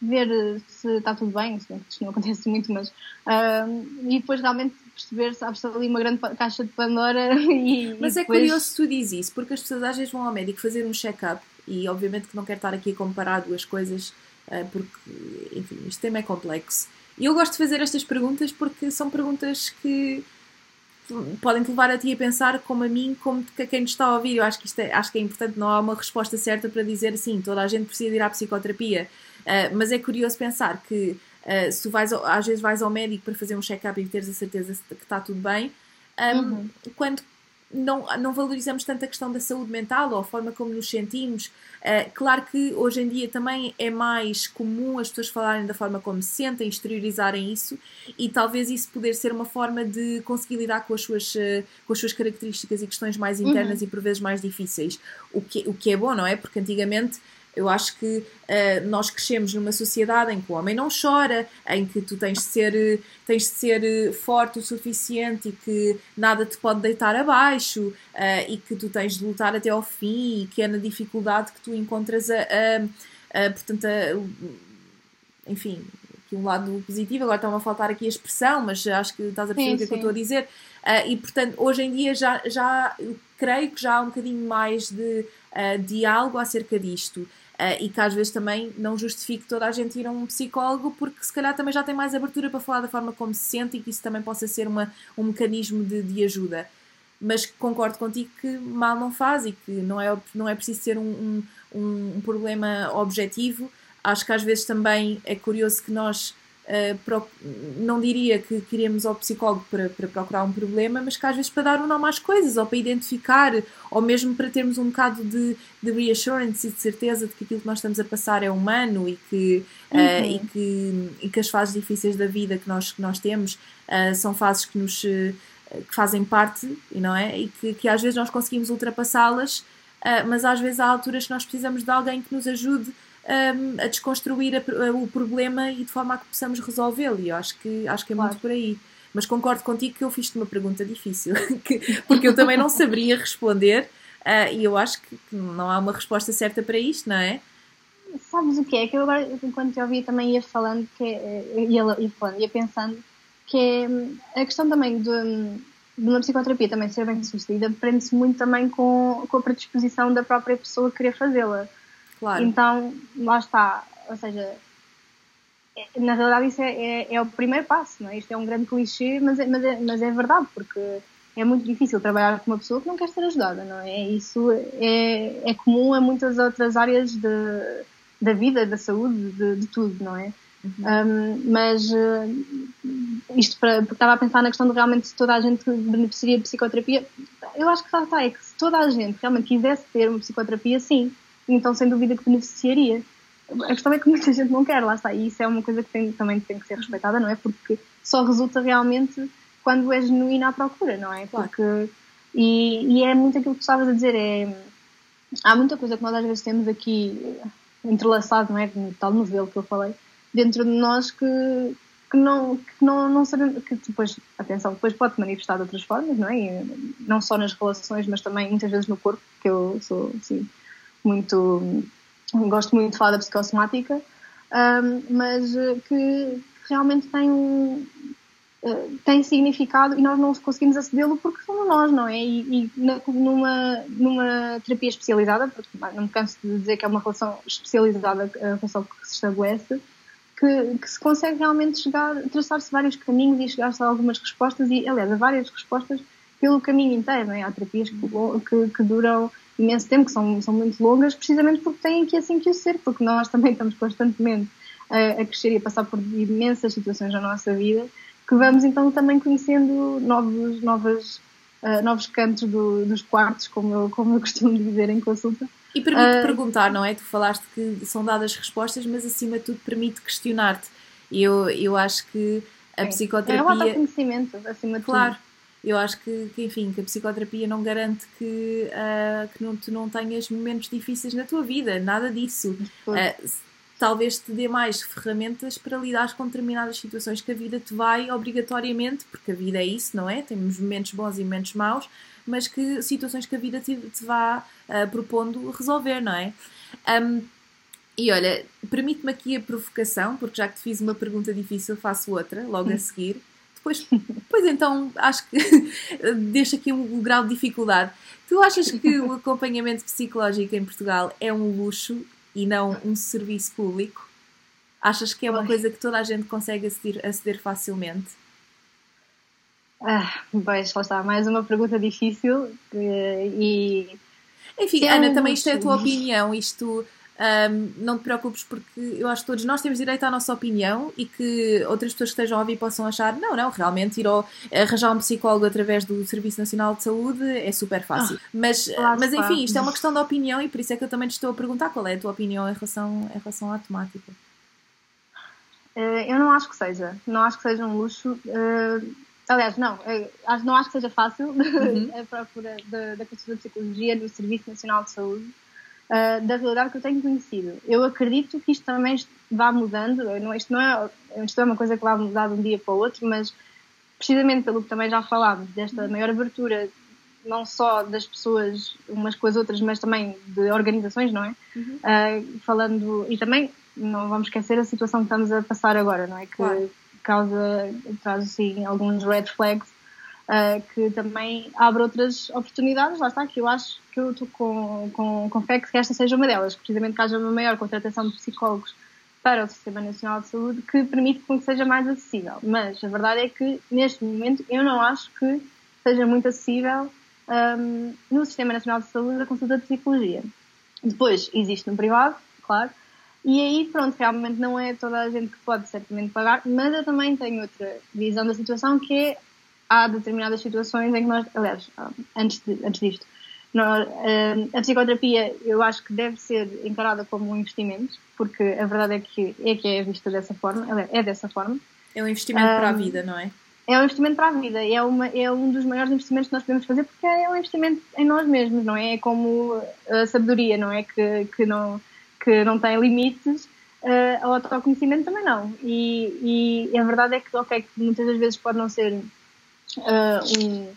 ver se está tudo bem se isto não acontece muito mas uh, e depois realmente perceber se abre ali uma grande caixa de Pandora e mas e é depois... curioso tu dizes isso porque as pessoas às vezes vão ao médico fazer um check-up e obviamente que não quero estar aqui a comparar duas coisas porque, enfim, este tema é complexo. E eu gosto de fazer estas perguntas porque são perguntas que podem te levar a ti a pensar como a mim, como a quem nos está a ouvir. Eu acho que, isto é, acho que é importante, não há uma resposta certa para dizer assim, toda a gente precisa ir à psicoterapia. Uh, mas é curioso pensar que uh, se tu vais, às vezes vais ao médico para fazer um check-up e teres a certeza que está tudo bem, um, uhum. quando não, não valorizamos tanto a questão da saúde mental ou a forma como nos sentimos. Uh, claro que hoje em dia também é mais comum as pessoas falarem da forma como se sentem, exteriorizarem isso e talvez isso poder ser uma forma de conseguir lidar com as suas, uh, com as suas características e questões mais internas uhum. e por vezes mais difíceis. O que, o que é bom, não é? Porque antigamente eu acho que uh, nós crescemos numa sociedade em que o homem não chora, em que tu tens de ser, tens de ser eh, forte o suficiente e que nada te pode deitar abaixo uh, e que tu tens de lutar até ao fim e que é na dificuldade que tu encontras a, a, a portanto, a, enfim, aqui um lado positivo, agora está-me a faltar aqui a expressão, mas acho que estás a perceber o que, é que eu estou a dizer. Uh, e portanto, hoje em dia já, já creio que já há um bocadinho mais de uh, diálogo acerca disto. Uh, e que às vezes também não justifique toda a gente ir a um psicólogo, porque se calhar também já tem mais abertura para falar da forma como se sente e que isso também possa ser uma, um mecanismo de, de ajuda. mas concordo contigo que mal não faz e que não é, não é preciso ser um, um, um problema objetivo. Acho que às vezes também é curioso que nós não diria que queremos ao psicólogo para, para, procurar um problema, mas que às vezes para dar um nome às coisas, ou para identificar, ou mesmo para termos um bocado de, de reassurance e de certeza de que aquilo que nós estamos a passar é humano e que, uh, uhum. e que, e que as fases difíceis da vida que nós, que nós temos uh, são fases que nos que fazem parte, não é? E que, que às vezes nós conseguimos ultrapassá-las, mas às vezes há alturas que nós precisamos de alguém que nos ajude um, a desconstruir a, a, o problema e de forma a que possamos resolvê-lo. E eu acho que, acho que é claro. muito por aí. Mas concordo contigo que eu fiz-te uma pergunta difícil, porque eu também não saberia responder uh, e eu acho que não há uma resposta certa para isto, não é? Sabes o que é? Que eu agora, enquanto eu ouvia, também ia falando, que é, ia, ia, falando, ia pensando, que é a questão também de, de uma psicoterapia também ser bem sucedida prende-se muito também com, com a predisposição da própria pessoa querer fazê-la. Claro. Então, lá está. Ou seja, é, na realidade isso é, é, é, o primeiro passo, não é? Isto é um grande clichê, mas é, mas, é, mas é verdade, porque é muito difícil trabalhar com uma pessoa que não quer ser ajudada, não é? Isso é, é comum a muitas outras áreas de, da vida, da saúde, de, de tudo, não é? Uhum. Um, mas uh, isto para, porque estava a pensar na questão de realmente se toda a gente beneficiaria de psicoterapia, eu acho que está, é que se toda a gente realmente quisesse ter uma psicoterapia, sim, então sem dúvida que beneficiaria. A questão é que muita gente não quer, lá está, e isso é uma coisa que tem, também tem que ser respeitada, não é? Porque só resulta realmente quando é genuína à procura, não é? Porque, e, e é muito aquilo que tu estavas a dizer, é, há muita coisa que nós às vezes temos aqui entrelaçado, não é? No tal novelo que eu falei, dentro de nós que, que não, que não, não sabemos, que depois, atenção, depois pode manifestar de outras formas, não é? E não só nas relações, mas também muitas vezes no corpo, que eu sou, assim, muito. gosto muito de falar da psicossomática, um, mas eh, que realmente tem um. Uh, tem significado e nós não conseguimos acedê-lo porque somos nós, não é? E, e numa, numa terapia especializada, porque não me canso de dizer que é uma relação especializada, a relação que se estabelece, que, que se consegue realmente chegar, traçar-se vários caminhos e chegar-se a algumas respostas e, aliás, a várias respostas pelo caminho inteiro, não é? Há terapias que, que, que duram imenso tempo, que são, são muito longas, precisamente porque têm que assim que o ser, porque nós também estamos constantemente a, a crescer e a passar por imensas situações na nossa vida, que vamos então também conhecendo novos, novas, uh, novos cantos do, dos quartos, como eu, como eu costumo dizer em consulta. E permite uh, perguntar, não é? Tu falaste que são dadas respostas, mas acima de tudo permite questionar-te. Eu, eu acho que a psicoterapia. É um autoconhecimento, acima de claro, tudo. Claro, eu acho que, que, enfim, que a psicoterapia não garante que, uh, que não, tu não tenhas momentos difíceis na tua vida, nada disso. Uh, talvez te dê mais ferramentas para lidar com determinadas situações que a vida te vai obrigatoriamente, porque a vida é isso, não é? Temos momentos bons e momentos maus, mas que situações que a vida te, te vá uh, propondo resolver, não é? Um, e olha, permite-me aqui a provocação, porque já que te fiz uma pergunta difícil, faço outra logo a seguir. Depois, pois então, acho que deixa aqui um, um, grau de dificuldade. Tu achas que o acompanhamento psicológico em Portugal é um luxo e não um serviço público? Achas que é uma coisa que toda a gente consegue aceder, aceder facilmente? Ah, pois, lá está, mais uma pergunta difícil eh, e... Enfim, é Ana, um também isto é a tua opinião, isto um, não te preocupes porque eu acho que todos nós temos direito à nossa opinião e que outras pessoas que estejam a ouvir possam achar não, não, realmente ir ao, arranjar um psicólogo através do Serviço Nacional de Saúde é super fácil. Ah, mas, claro, mas enfim, isto é uma questão de opinião e por isso é que eu também te estou a perguntar qual é a tua opinião em relação, em relação à temática. Eh, eu não acho que seja. Não acho que seja um luxo. Eh, aliás, não. Eh, não acho que seja fácil uhum. a procura da, da consulta de psicologia no Serviço Nacional de Saúde uh, da realidade que eu tenho conhecido. Eu acredito que isto também vá mudando, não, isto, não é, isto é uma coisa que vai mudar de um dia para o outro, mas precisamente pelo que também já falámos, desta maior abertura, não só das pessoas umas com as outras, mas também de organizações, não é? Uhum. Uh, falando, e também não vamos esquecer a situação que estamos a passar agora, não é? Que claro. causa, traz assim alguns red flags uh, que também abre outras oportunidades, lá está, que eu acho que eu estou com, com, com fé que esta seja uma delas, precisamente que haja uma maior contratação de psicólogos para o Sistema Nacional de Saúde que permite que seja mais acessível. Mas a verdade é que, neste momento, eu não acho que seja muito acessível um, no Sistema Nacional de Saúde a consulta de psicologia. Depois existe no privado, claro, e aí, pronto, realmente não é toda a gente que pode certamente pagar, mas eu também tenho outra visão da situação que é há determinadas situações em que nós, aliás, antes, de, antes disto, nós, uh, a psicoterapia eu acho que deve ser encarada como um investimento, porque a verdade é que é, que é vista dessa forma, é dessa forma. É um investimento um, para a vida, não é? É um investimento para a vida, é, uma, é um dos maiores investimentos que nós podemos fazer porque é um investimento em nós mesmos, não é? É como a sabedoria, não é? Que, que, não, que não tem limites, uh, o autoconhecimento também não. E, e a verdade é que, ok, que muitas das vezes pode não ser uh, um,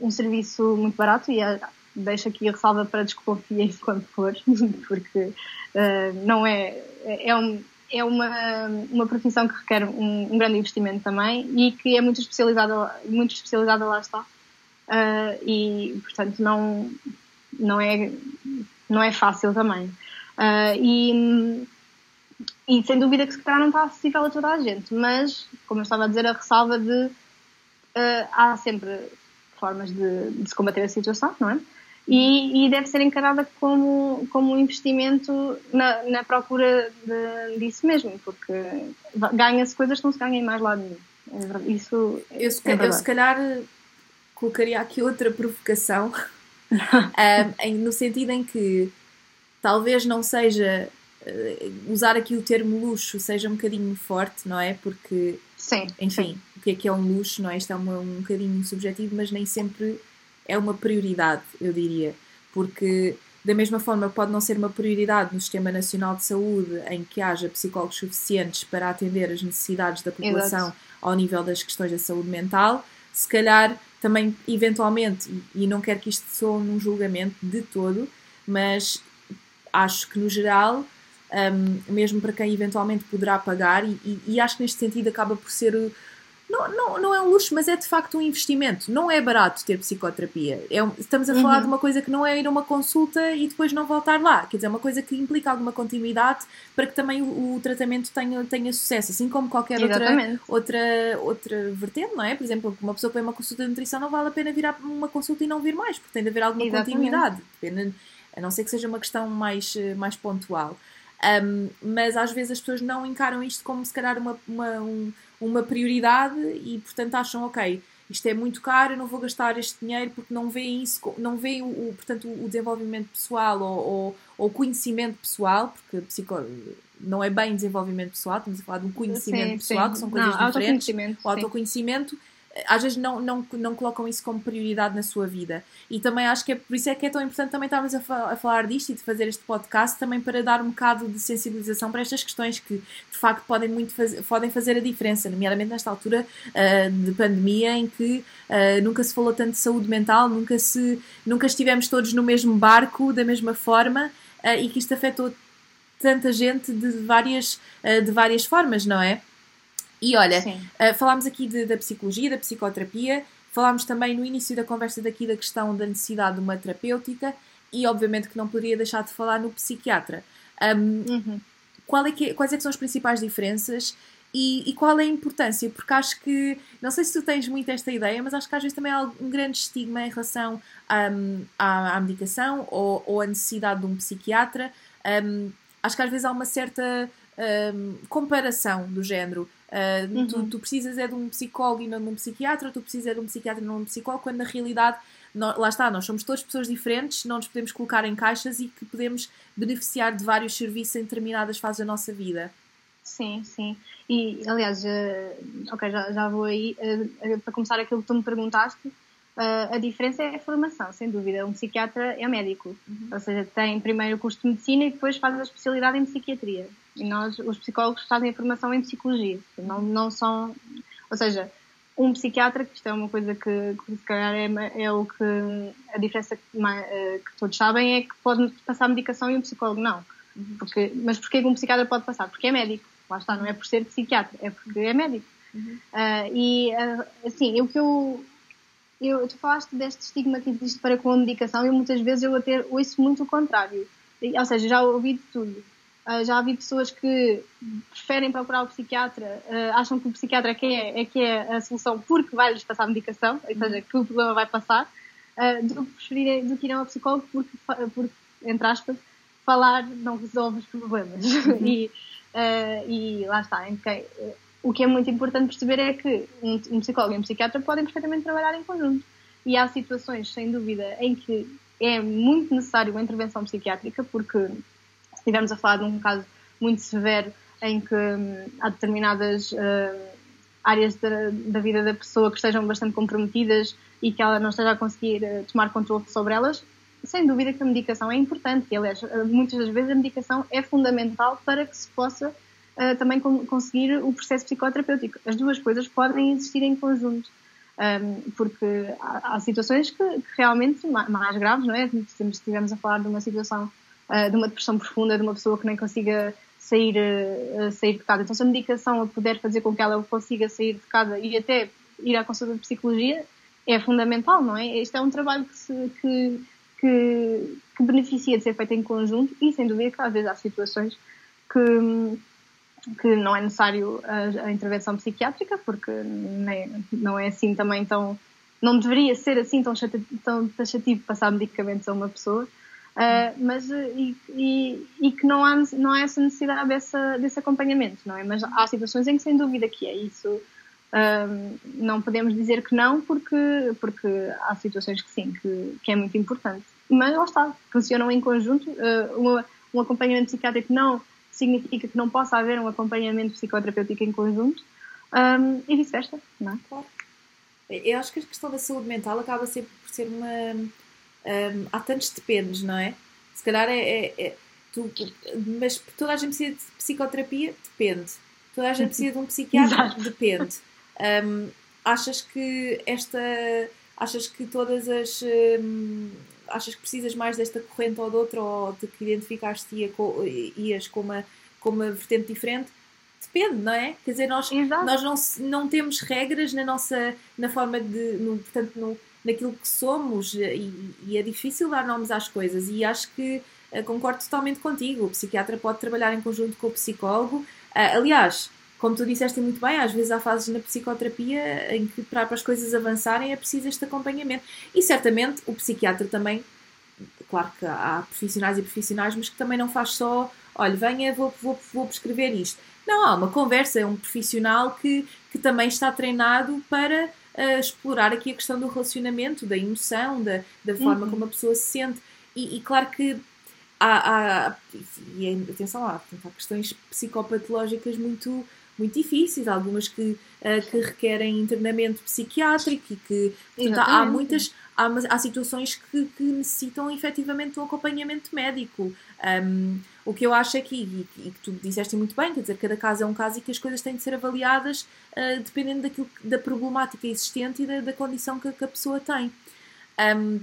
um serviço muito barato e uh, deixo aqui a ressalva para desconfiem quando for, porque uh, não é, é, um, é uma, uma profissão que requer um, um, grande investimento também e que é muito especializada, muito especializada lá está. Uh, e, portanto, não, não, é, não é fácil também. Uh, e, e sem dúvida que se calhar não está acessível a toda a gente, mas, como eu estava a dizer, a ressalva de uh, há sempre formas de, de, se combater a situação, não é? E, e, deve ser encarada como, como um investimento na, na procura de, disso mesmo, porque ganha-se coisas que não se ganham em mais lado nenhum. É Isso eu, se, é eu se calhar colocaria aqui outra provocação, um, no sentido em que talvez não seja uh, usar aqui o termo luxo seja um bocadinho forte, não é? Porque, sim, enfim, sim. O que é que é um luxo, não é? Isto é um, um bocadinho subjetivo, mas nem sempre é uma prioridade, eu diria. Porque, da mesma forma, pode não ser uma prioridade no Sistema Nacional de Saúde em que haja psicólogos suficientes para atender as necessidades da população Exato. ao nível das questões da saúde mental, se calhar também, eventualmente, e não quero que isto soe num julgamento de todo, mas acho que no geral, um, mesmo para quem eventualmente poderá pagar, e, e, e, acho que neste sentido acaba por ser. Não, não, não é um luxo, mas é de facto um investimento. Não é barato ter psicoterapia. É estamos a falar uhum. de uma coisa que não é ir a uma consulta e depois não voltar lá. Quer dizer, é uma coisa que implica alguma continuidade para que também o, o tratamento tenha, tenha sucesso, assim como qualquer outra, outra, outra vertente, não é? Por exemplo, uma pessoa que vem uma consulta de nutrição não vale a pena vir a uma consulta e não vir mais, porque tem de haver alguma Exatamente. continuidade. Depende, a não ser que seja uma questão mais, mais pontual. Um, mas às vezes as pessoas não encaram isto como se calhar uma, uma, um, uma prioridade e portanto acham, ok, isto é muito caro, eu não vou gastar este dinheiro porque não veem isso, não veem o, o portanto, o desenvolvimento pessoal ou, o conhecimento pessoal, porque psico, não é bem desenvolvimento pessoal, estamos a falar de um conhecimento sim, pessoal, sim. que são coisas não, diferentes. Autoconhecimento, o autoconhecimento às vezes não, não, não colocam isso como prioridade na sua vida. E também acho que é por isso é que é tão importante também estarmos a, fa a falar disto e de fazer este podcast também para dar um bocado de sensibilização para estas questões que de facto podem, muito faz podem fazer a diferença, nomeadamente nesta altura uh, de pandemia em que uh, nunca se falou tanto de saúde mental, nunca, se, nunca estivemos todos no mesmo barco da mesma forma uh, e que isto afetou tanta gente de várias, de várias formas, não é? E olha, uh, falámos aqui de, da psicologia, da psicoterapia, falámos também no início da conversa daqui da questão da necessidade de uma terapêutica e obviamente que não poderia deixar de falar no psiquiatra. Um, uhum. qual é que, quais é que são as principais diferenças e, e, qual é a importância? Porque acho que, não sei se tu tens muito esta ideia, mas acho que às vezes também há um grande estigma em relação um, à, à, medicação ou, ou a necessidade de um psiquiatra. Um, acho que às vezes há uma certa comparação do género. Uh, uhum. tu, tu, precisas é de um psicólogo e não de um psiquiatra, tu precisas é de um psiquiatra e não de um psicólogo, quando na realidade, nós, lá está, nós somos todas pessoas diferentes, não nos podemos colocar em caixas e que podemos beneficiar de vários serviços em determinadas fases da nossa vida. Sim, sim. E, aliás, uh, ok, já, já vou aí. Uh, para começar aquilo que tu me perguntaste, a diferença é a formação, sem dúvida. Um psiquiatra é médico, uhum. ou seja, tem primeiro o curso de medicina e depois faz a especialidade em psiquiatria. E nós, os psicólogos, fazem a formação em psicologia. Não, não são. Ou seja, um psiquiatra, que isto é uma coisa que, que se calhar é, é o que. A diferença que, uh, que, todos sabem é que pode passar medicação e um psicólogo não. Uhum. Porque, mas porquê que um psiquiatra pode passar? Porque é médico. Lá está, não é por ser psiquiatra, é porque é médico. Uhum. Uh, e, assim, o que eu eu, tu falaste deste estigma que existe para com a medicação e muitas vezes eu até ouço muito o contrário. Ou seja, já ouvi de tudo. Uh, já ouvi pessoas que preferem procurar o psiquiatra, uh, acham que o psiquiatra é que é, é, que é a solução porque vai-lhes passar medicação, ou seja, que o problema vai passar. uh, do, que preferirem, do que irem ao psicólogo porque, porque, entre aspas, falar não resolve os problemas. Uhum. e, e lá está. Okay. O que é muito importante perceber é que um, um psicólogo e um psiquiatra podem perfeitamente trabalhar em conjunto. E há situações, sem dúvida, em que é muito necessário a intervenção psiquiátrica, porque estivermos a falar de um caso muito severo em que hum, há determinadas uh, áreas da, da, vida da pessoa que estejam bastante comprometidas e que ela não esteja a conseguir uh, tomar controle sobre elas, sem dúvida que a medicação é importante. E, aliás, uh, muitas das vezes a medicação é fundamental para que se possa também conseguir o processo psicoterapêutico. As duas coisas podem existir em conjunto. Um, porque há, há situações que, que, realmente mais graves, não é? Se estivermos a falar de uma situação uh, de uma depressão profunda, de uma pessoa que nem consiga sair, uh, sair de casa. Então, se a medicação puder fazer com que ela consiga sair de casa e até ir à consulta de psicologia, é fundamental, não é? Este é um trabalho que, se, que, que, que beneficia de ser feito em conjunto e, sem dúvida, que às vezes há situações que que não é necessário a, a intervenção psiquiátrica, porque nem, não é assim também tão. não deveria ser assim tão taxativo passar medicamentos a uma pessoa, uh, mas e, e, e, que não há, não há essa necessidade dessa, desse acompanhamento, não é? Mas há situações em que sem dúvida que é isso. Uh, não podemos dizer que não, porque, porque há situações que sim, que, que é muito importante. Mas lá está, funcionam em conjunto. Uh, um, um acompanhamento psiquiátrico não significa que não possa haver um acompanhamento psicoterapêutico em conjunto um, e vice-versa, não é? Claro. Eu acho que a questão da saúde mental acaba sempre por ser uma. Um, há tantos dependes, não é? Se calhar é. é, é tu, mas toda a gente precisa de psicoterapia? Depende. Toda a gente precisa de um psiquiatra? Depende. Achas que esta. Achas que todas as. Achas que precisas mais desta corrente ou de outra, ou de que identificaste com, ias com uma, com uma vertente diferente? Depende, não é? Quer dizer, nós, nós não, não temos regras na nossa na forma de. No, portanto, no, naquilo que somos e, e, é difícil dar nomes às coisas. E acho que uh, concordo totalmente contigo. O psiquiatra pode trabalhar em conjunto com o psicólogo. Uh, aliás, como tu disseste muito bem, às vezes há fases na psicoterapia em que para, para as coisas avançarem é preciso este acompanhamento. E certamente o psiquiatra também, claro que há profissionais e profissionais, mas que também não faz só, olha, venha, vou, vou, vou prescrever isto. Não, há uma conversa, é um profissional que, que também está treinado para uh, explorar aqui a questão do relacionamento, da emoção, da, da forma uhum. como a pessoa se sente. E, e claro que há, há, e atenção lá, há questões psicopatológicas muito muito difíceis, algumas que, uh, que requerem internamento psiquiátrico e que portanto, há muitas há, há situações que, que, necessitam efetivamente um acompanhamento médico. Um, o que eu acho é que, e, e, que tu disseste muito bem, quer dizer, cada caso é um caso e que as coisas têm de ser avaliadas uh, dependendo daquilo, da problemática existente e da, da condição que, que, a pessoa tem. Um,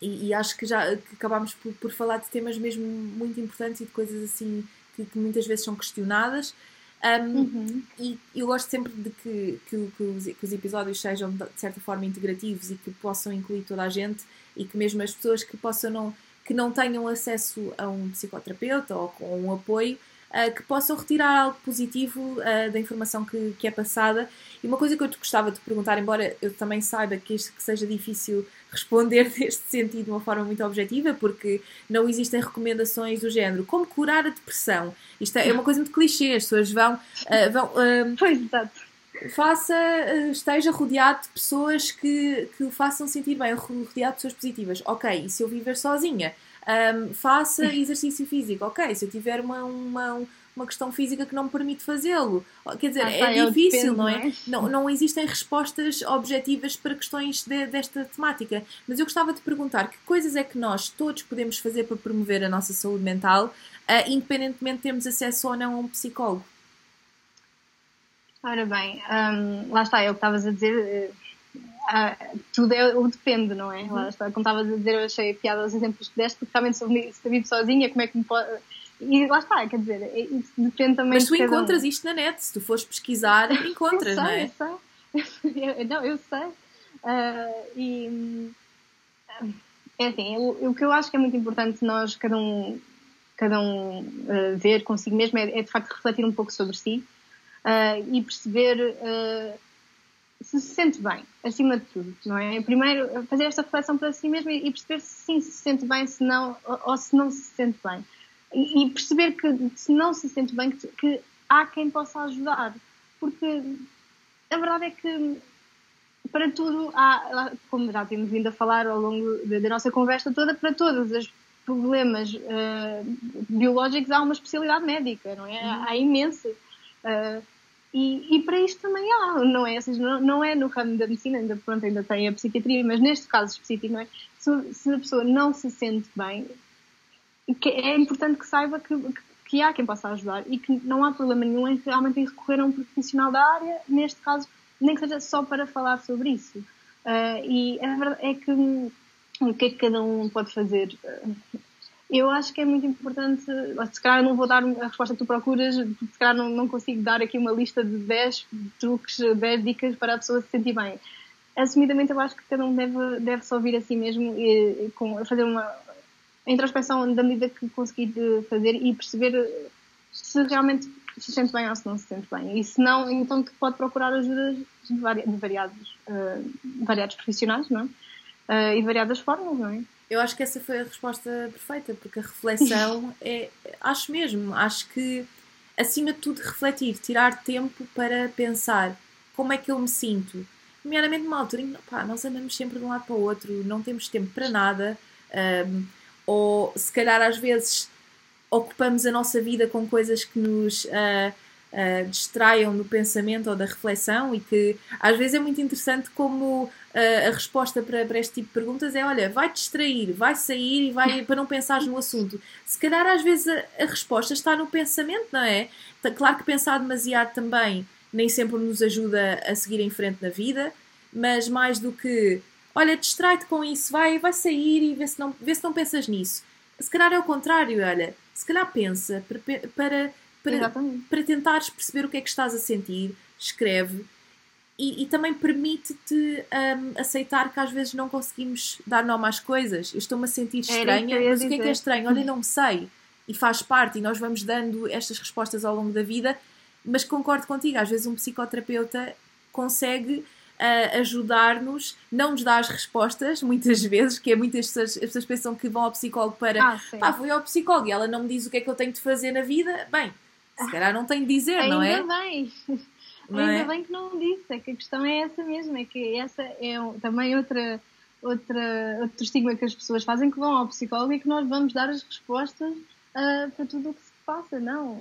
e, e, acho que já que acabámos por, por, falar de temas mesmo muito importantes e de coisas assim que, que muitas vezes são questionadas um, uhum. E eu gosto sempre de que, que, que, os, que, os, episódios sejam de certa forma integrativos e que possam incluir toda a gente e que mesmo as pessoas que possam não, que não tenham acesso a um psicoterapeuta ou com um apoio uh, que possam retirar algo positivo uh, da informação que, que, é passada. E uma coisa que eu te gostava de perguntar, embora eu também saiba que isto que seja difícil responder neste sentido de uma forma muito objetiva, porque não existem recomendações do género como curar a depressão. Isto é uma coisa muito clichê, as pessoas vão. Uh, vão pois, exato faça, esteja rodeado de pessoas que, que o façam sentir bem, rodeado de pessoas positivas. Ok, e se eu viver sozinha? Um, faça exercício físico. Ok, se eu tiver uma, uma, uma questão física que não me permite fazê-lo. Quer dizer, ah, é, é difícil, não é? Não, não existem respostas objetivas para questões de, desta temática. Mas eu gostava de perguntar que coisas é que nós todos podemos fazer para promover a nossa saúde mental, uh, independentemente de termos acesso ou não a um psicólogo? Ora bem, um, lá está, é o que estavas a dizer eh, ah, tudo é o depende, não é? Uhum. Lá está, como estavas a dizer, eu achei piada os exemplos que deste, porque realmente se eu vivo sozinha, como é que me pode. E lá está, quer dizer, é, isso depende também Mas tu encontras um. isto na net, se tu fores pesquisar, encontras, sei, não é? Eu sei, eu, não, eu sei. Uh, e é assim, o, o que eu acho que é muito importante nós, cada um, cada um uh, ver consigo mesmo, é, é, de facto refletir um pouco sobre si uh, e perceber se se sente bem, acima de tudo, não é? Primeiro, fazer esta reflexão para si mesmo e perceber se sim se sente bem se não, ou, se não se sente bem. E, e perceber que se não se sente bem, que, que, há quem possa ajudar. Porque a verdade é que para tudo há, como já temos vindo a falar ao longo da, nossa conversa toda, para todos os problemas uh, biológicos há uma especialidade médica, não é? Há imensa. Uh, e, e, para isto também há, não é? Seja, não, não, é no ramo da medicina, ainda, pronto, ainda tem a psiquiatria, mas neste caso específico, não é? Se, se a pessoa não se sente bem, é importante que saiba que, que, há quem possa ajudar e que não há problema nenhum em realmente recorrer a um profissional da área, neste caso, nem que seja só para falar sobre isso. Uh, e a verdade é que o que é que cada um pode fazer? Eu acho que é muito importante, se calhar não vou dar a resposta que tu procuras, se calhar não, não consigo dar aqui uma lista de 10 truques, 10 dicas para a pessoa se sentir bem. Assumidamente, eu acho que cada um deve, deve ouvir a si mesmo e, e com, fazer uma introspeção da medida que conseguir fazer e perceber se realmente se sente bem ou se não se sente bem. E se não, então que pode procurar ajuda de, vari, de variados, uh, variados profissionais, não é? Uh, e variadas formas, não é? Eu acho que essa foi a resposta perfeita, porque a reflexão é. Acho mesmo, acho que acima de tudo refletir, tirar tempo para pensar como é que eu me sinto. Nomeadamente numa altura em que pá, nós andamos sempre de um lado para o outro, não temos tempo para nada, um, ou se calhar às vezes ocupamos a nossa vida com coisas que nos. Uh, uh, distraiam no pensamento ou da reflexão e que às vezes é muito interessante como uh, a resposta para, para, este tipo de perguntas é olha, vai distrair, vai sair e vai para não pensar no assunto. Se calhar às vezes a, a resposta está no pensamento, não é? Claro que pensar demasiado também nem sempre nos ajuda a seguir em frente na vida, mas mais do que olha, distrai-te com isso, vai, vai sair e vê se, não, vê se não pensas nisso. Se calhar é o contrário, olha, se calhar pensa para, para para, para tentares perceber o que é que estás a sentir, escreve. E, e também permite-te um, aceitar que às vezes não conseguimos dar nome às coisas. Eu estou-me a sentir estranha, mas o que é que é estranho? Olha, não sei. E faz parte, e nós vamos dando estas respostas ao longo da vida, mas concordo contigo, às vezes um psicoterapeuta consegue uh, ajudar-nos, não nos dá as respostas, muitas vezes, que é muitas pessoas, as pessoas pensam que vão ao psicólogo para ah, pá, fui ao psicólogo e ela não me diz o que é que eu tenho de fazer na vida. Bem, se calhar não tem de dizer, Ainda não é? Ainda bem. Não Ainda é? bem que não disse, é que a questão é essa mesmo, é que essa é também outra, outra, outro estigma que as pessoas fazem que vão ao psicólogo e que nós vamos dar as respostas uh, para tudo o que se passa. Não,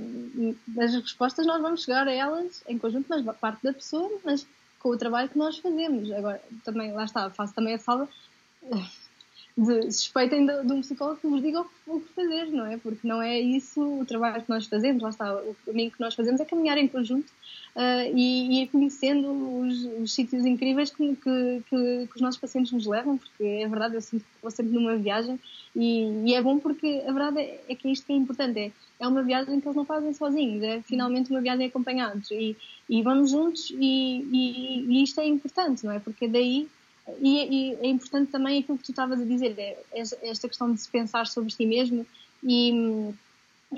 as respostas nós vamos chegar a elas em conjunto, mas parte da pessoa, mas com o trabalho que nós fazemos. Agora, também, lá está, faço também a sala de suspeitem de, de, um psicólogo que vos diga o que fazer, não é? Porque não é isso o trabalho que nós fazemos, lá está, o caminho que nós fazemos é caminhar em conjunto uh, e, ir conhecendo os, os sítios incríveis que, que, que, que, os nossos pacientes nos levam, porque é verdade, eu sinto que vou sempre numa viagem e, e é bom porque a verdade é, é, que é isto que é importante, é, é uma viagem que eles não fazem sozinhos, é finalmente uma viagem acompanhados e, e vamos juntos e, e, e isto é importante, não é? Porque daí e, e, é importante também aquilo que tu estavas a dizer, é, esta questão de se pensar sobre si mesmo e,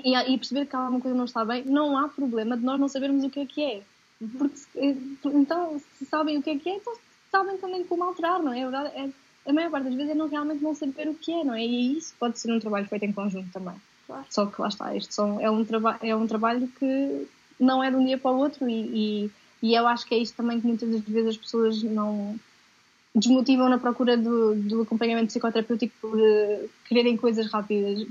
e, e, perceber que alguma coisa não está bem, não há problema de nós não sabermos o que é que é. Porque, eh, então, se sabem o que é que é, então sabem também como alterar, não é? A, verdade, é, a maior parte das vezes é não, realmente não saber o que é, não é? E isso pode ser um trabalho feito em conjunto também. Claro. Só que lá está, isto são, é, um é um trabalho que não é de um dia para o outro e, e, e eu acho que é isto também que muitas das vezes as pessoas não desmotivam na procura do, do acompanhamento psicoterapêutico por uh, quererem coisas rápidas.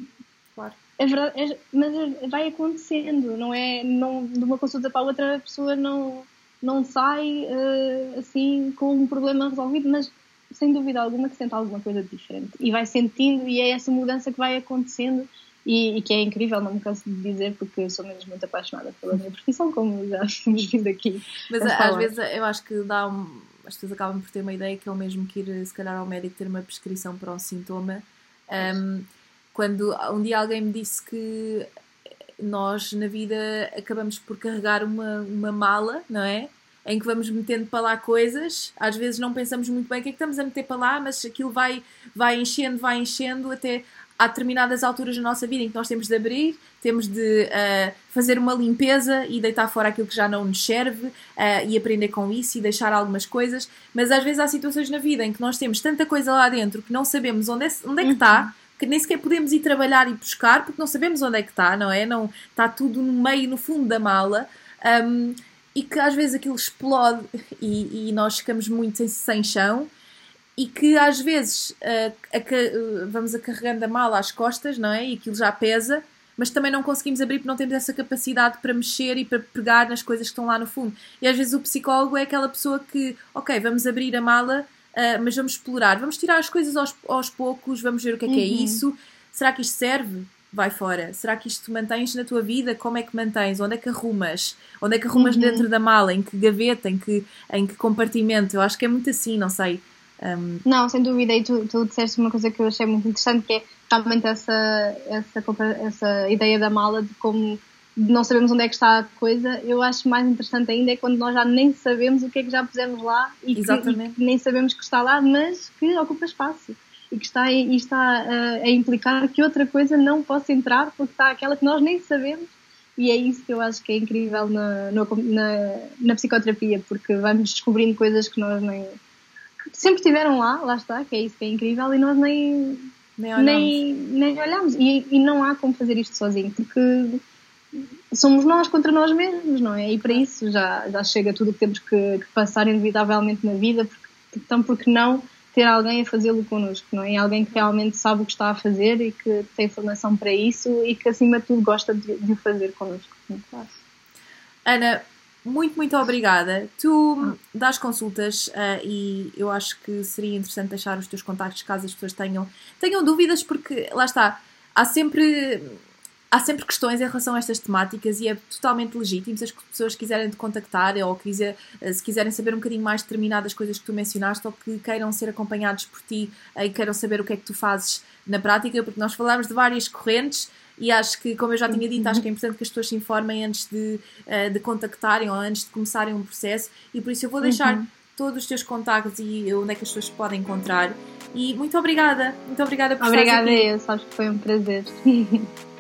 Claro. É verdade, é, mas vai acontecendo, não é? Não, de uma consulta para a outra a pessoa não, não sai uh, assim com um problema resolvido, mas sem dúvida alguma que sente alguma coisa diferente e vai sentindo e é essa mudança que vai acontecendo e, e, que é incrível, não me canso de dizer porque sou mesmo muito apaixonada pela minha profissão, como já temos vindo aqui. Mas às vezes eu acho que dá um, as pessoas acabam por ter uma ideia que é o mesmo que ir, se calhar, ao médico ter uma prescrição para um sintoma. Um, quando um dia alguém me disse que nós, na vida, acabamos por carregar uma, uma mala, não é? Em que vamos metendo para lá coisas, às vezes não pensamos muito bem o que é que estamos a meter para lá, mas aquilo vai, vai enchendo, vai enchendo, até há determinadas alturas na nossa vida em que nós temos de abrir, temos de uh, fazer uma limpeza e deitar fora aquilo que já não nos serve uh, e aprender com isso e deixar algumas coisas. Mas às vezes há situações na vida em que nós temos tanta coisa lá dentro que não sabemos onde é, onde é que está. Uhum. Que nem sequer podemos ir trabalhar e buscar porque não sabemos onde é que está, não é? Não, está tudo no meio, no fundo da mala. Um, e que às vezes aquilo explode e, e nós ficamos muito sem, sem chão e que às vezes uh, a, a, vamos a carregando a mala às costas, não é? E aquilo já pesa, mas também não conseguimos abrir porque não temos essa capacidade para mexer e para pegar nas coisas que estão lá no fundo. E às vezes o psicólogo é aquela pessoa que, ok, vamos abrir a mala, uh, mas vamos explorar, vamos tirar as coisas aos, aos poucos, vamos ver o que é que é uhum. isso. Será que isto serve? vai fora? Será que isto mantens na tua vida? Como é que mantens? Onde é que arrumas? Onde é que arrumas uhum. dentro da mala? Em que gaveta? Em que, em que compartimento? Eu acho que é muito assim, não sei. Um... Não, sem dúvida. E tu, tu disseste uma coisa que eu achei muito interessante, que é realmente essa, essa, essa ideia da mala, de como não sabemos onde é que está a coisa. Eu acho mais interessante ainda é quando nós já nem sabemos o que é que já pusemos lá e, que, e que nem sabemos que está lá, mas que ocupa espaço e que está, e está a, a implicar que outra coisa não possa entrar porque está aquela que nós nem sabemos e é isso que eu acho que é incrível na, na, na, psicoterapia, porque vamos descobrindo coisas que nós nem. Que sempre estiveram lá, lá está, que é isso que é incrível, e nós nem. Nem olhamos. Nem, nem olhamos. E, e não há como fazer isto sozinho, porque somos nós contra nós mesmos, não é? E para isso já, já chega tudo o que temos que, que passar inevitavelmente na vida, porque, então, porque não ter alguém a fazê-lo connosco, não é? Alguém que realmente sabe o que está a fazer e que tem formação para isso e que, acima de tudo, gosta de, de o fazer connosco. Fácil. Ana, muito, muito obrigada. Tu dás consultas uh, e eu acho que seria interessante deixar os teus contactos caso as pessoas tenham, tenham dúvidas, porque lá está, há sempre há sempre questões em relação a estas temáticas e é totalmente legítimo se as pessoas quiserem te contactar ou quiser, eh, se quiserem saber um bocadinho mais determinadas coisas que tu mencionaste ou que queiram ser acompanhados por ti eh, e queiram saber o que é que tu fazes na prática, porque nós falamos de várias correntes e acho que, como eu já tinha dito, acho que é importante que as pessoas se informem antes de, eh, de contactarem ou antes de começarem um processo e por isso eu vou deixar uhum. todos os teus contactos e onde é que as pessoas podem encontrar. E muito obrigada, muito obrigada por Obrigada, eu, sabes que foi um prazer.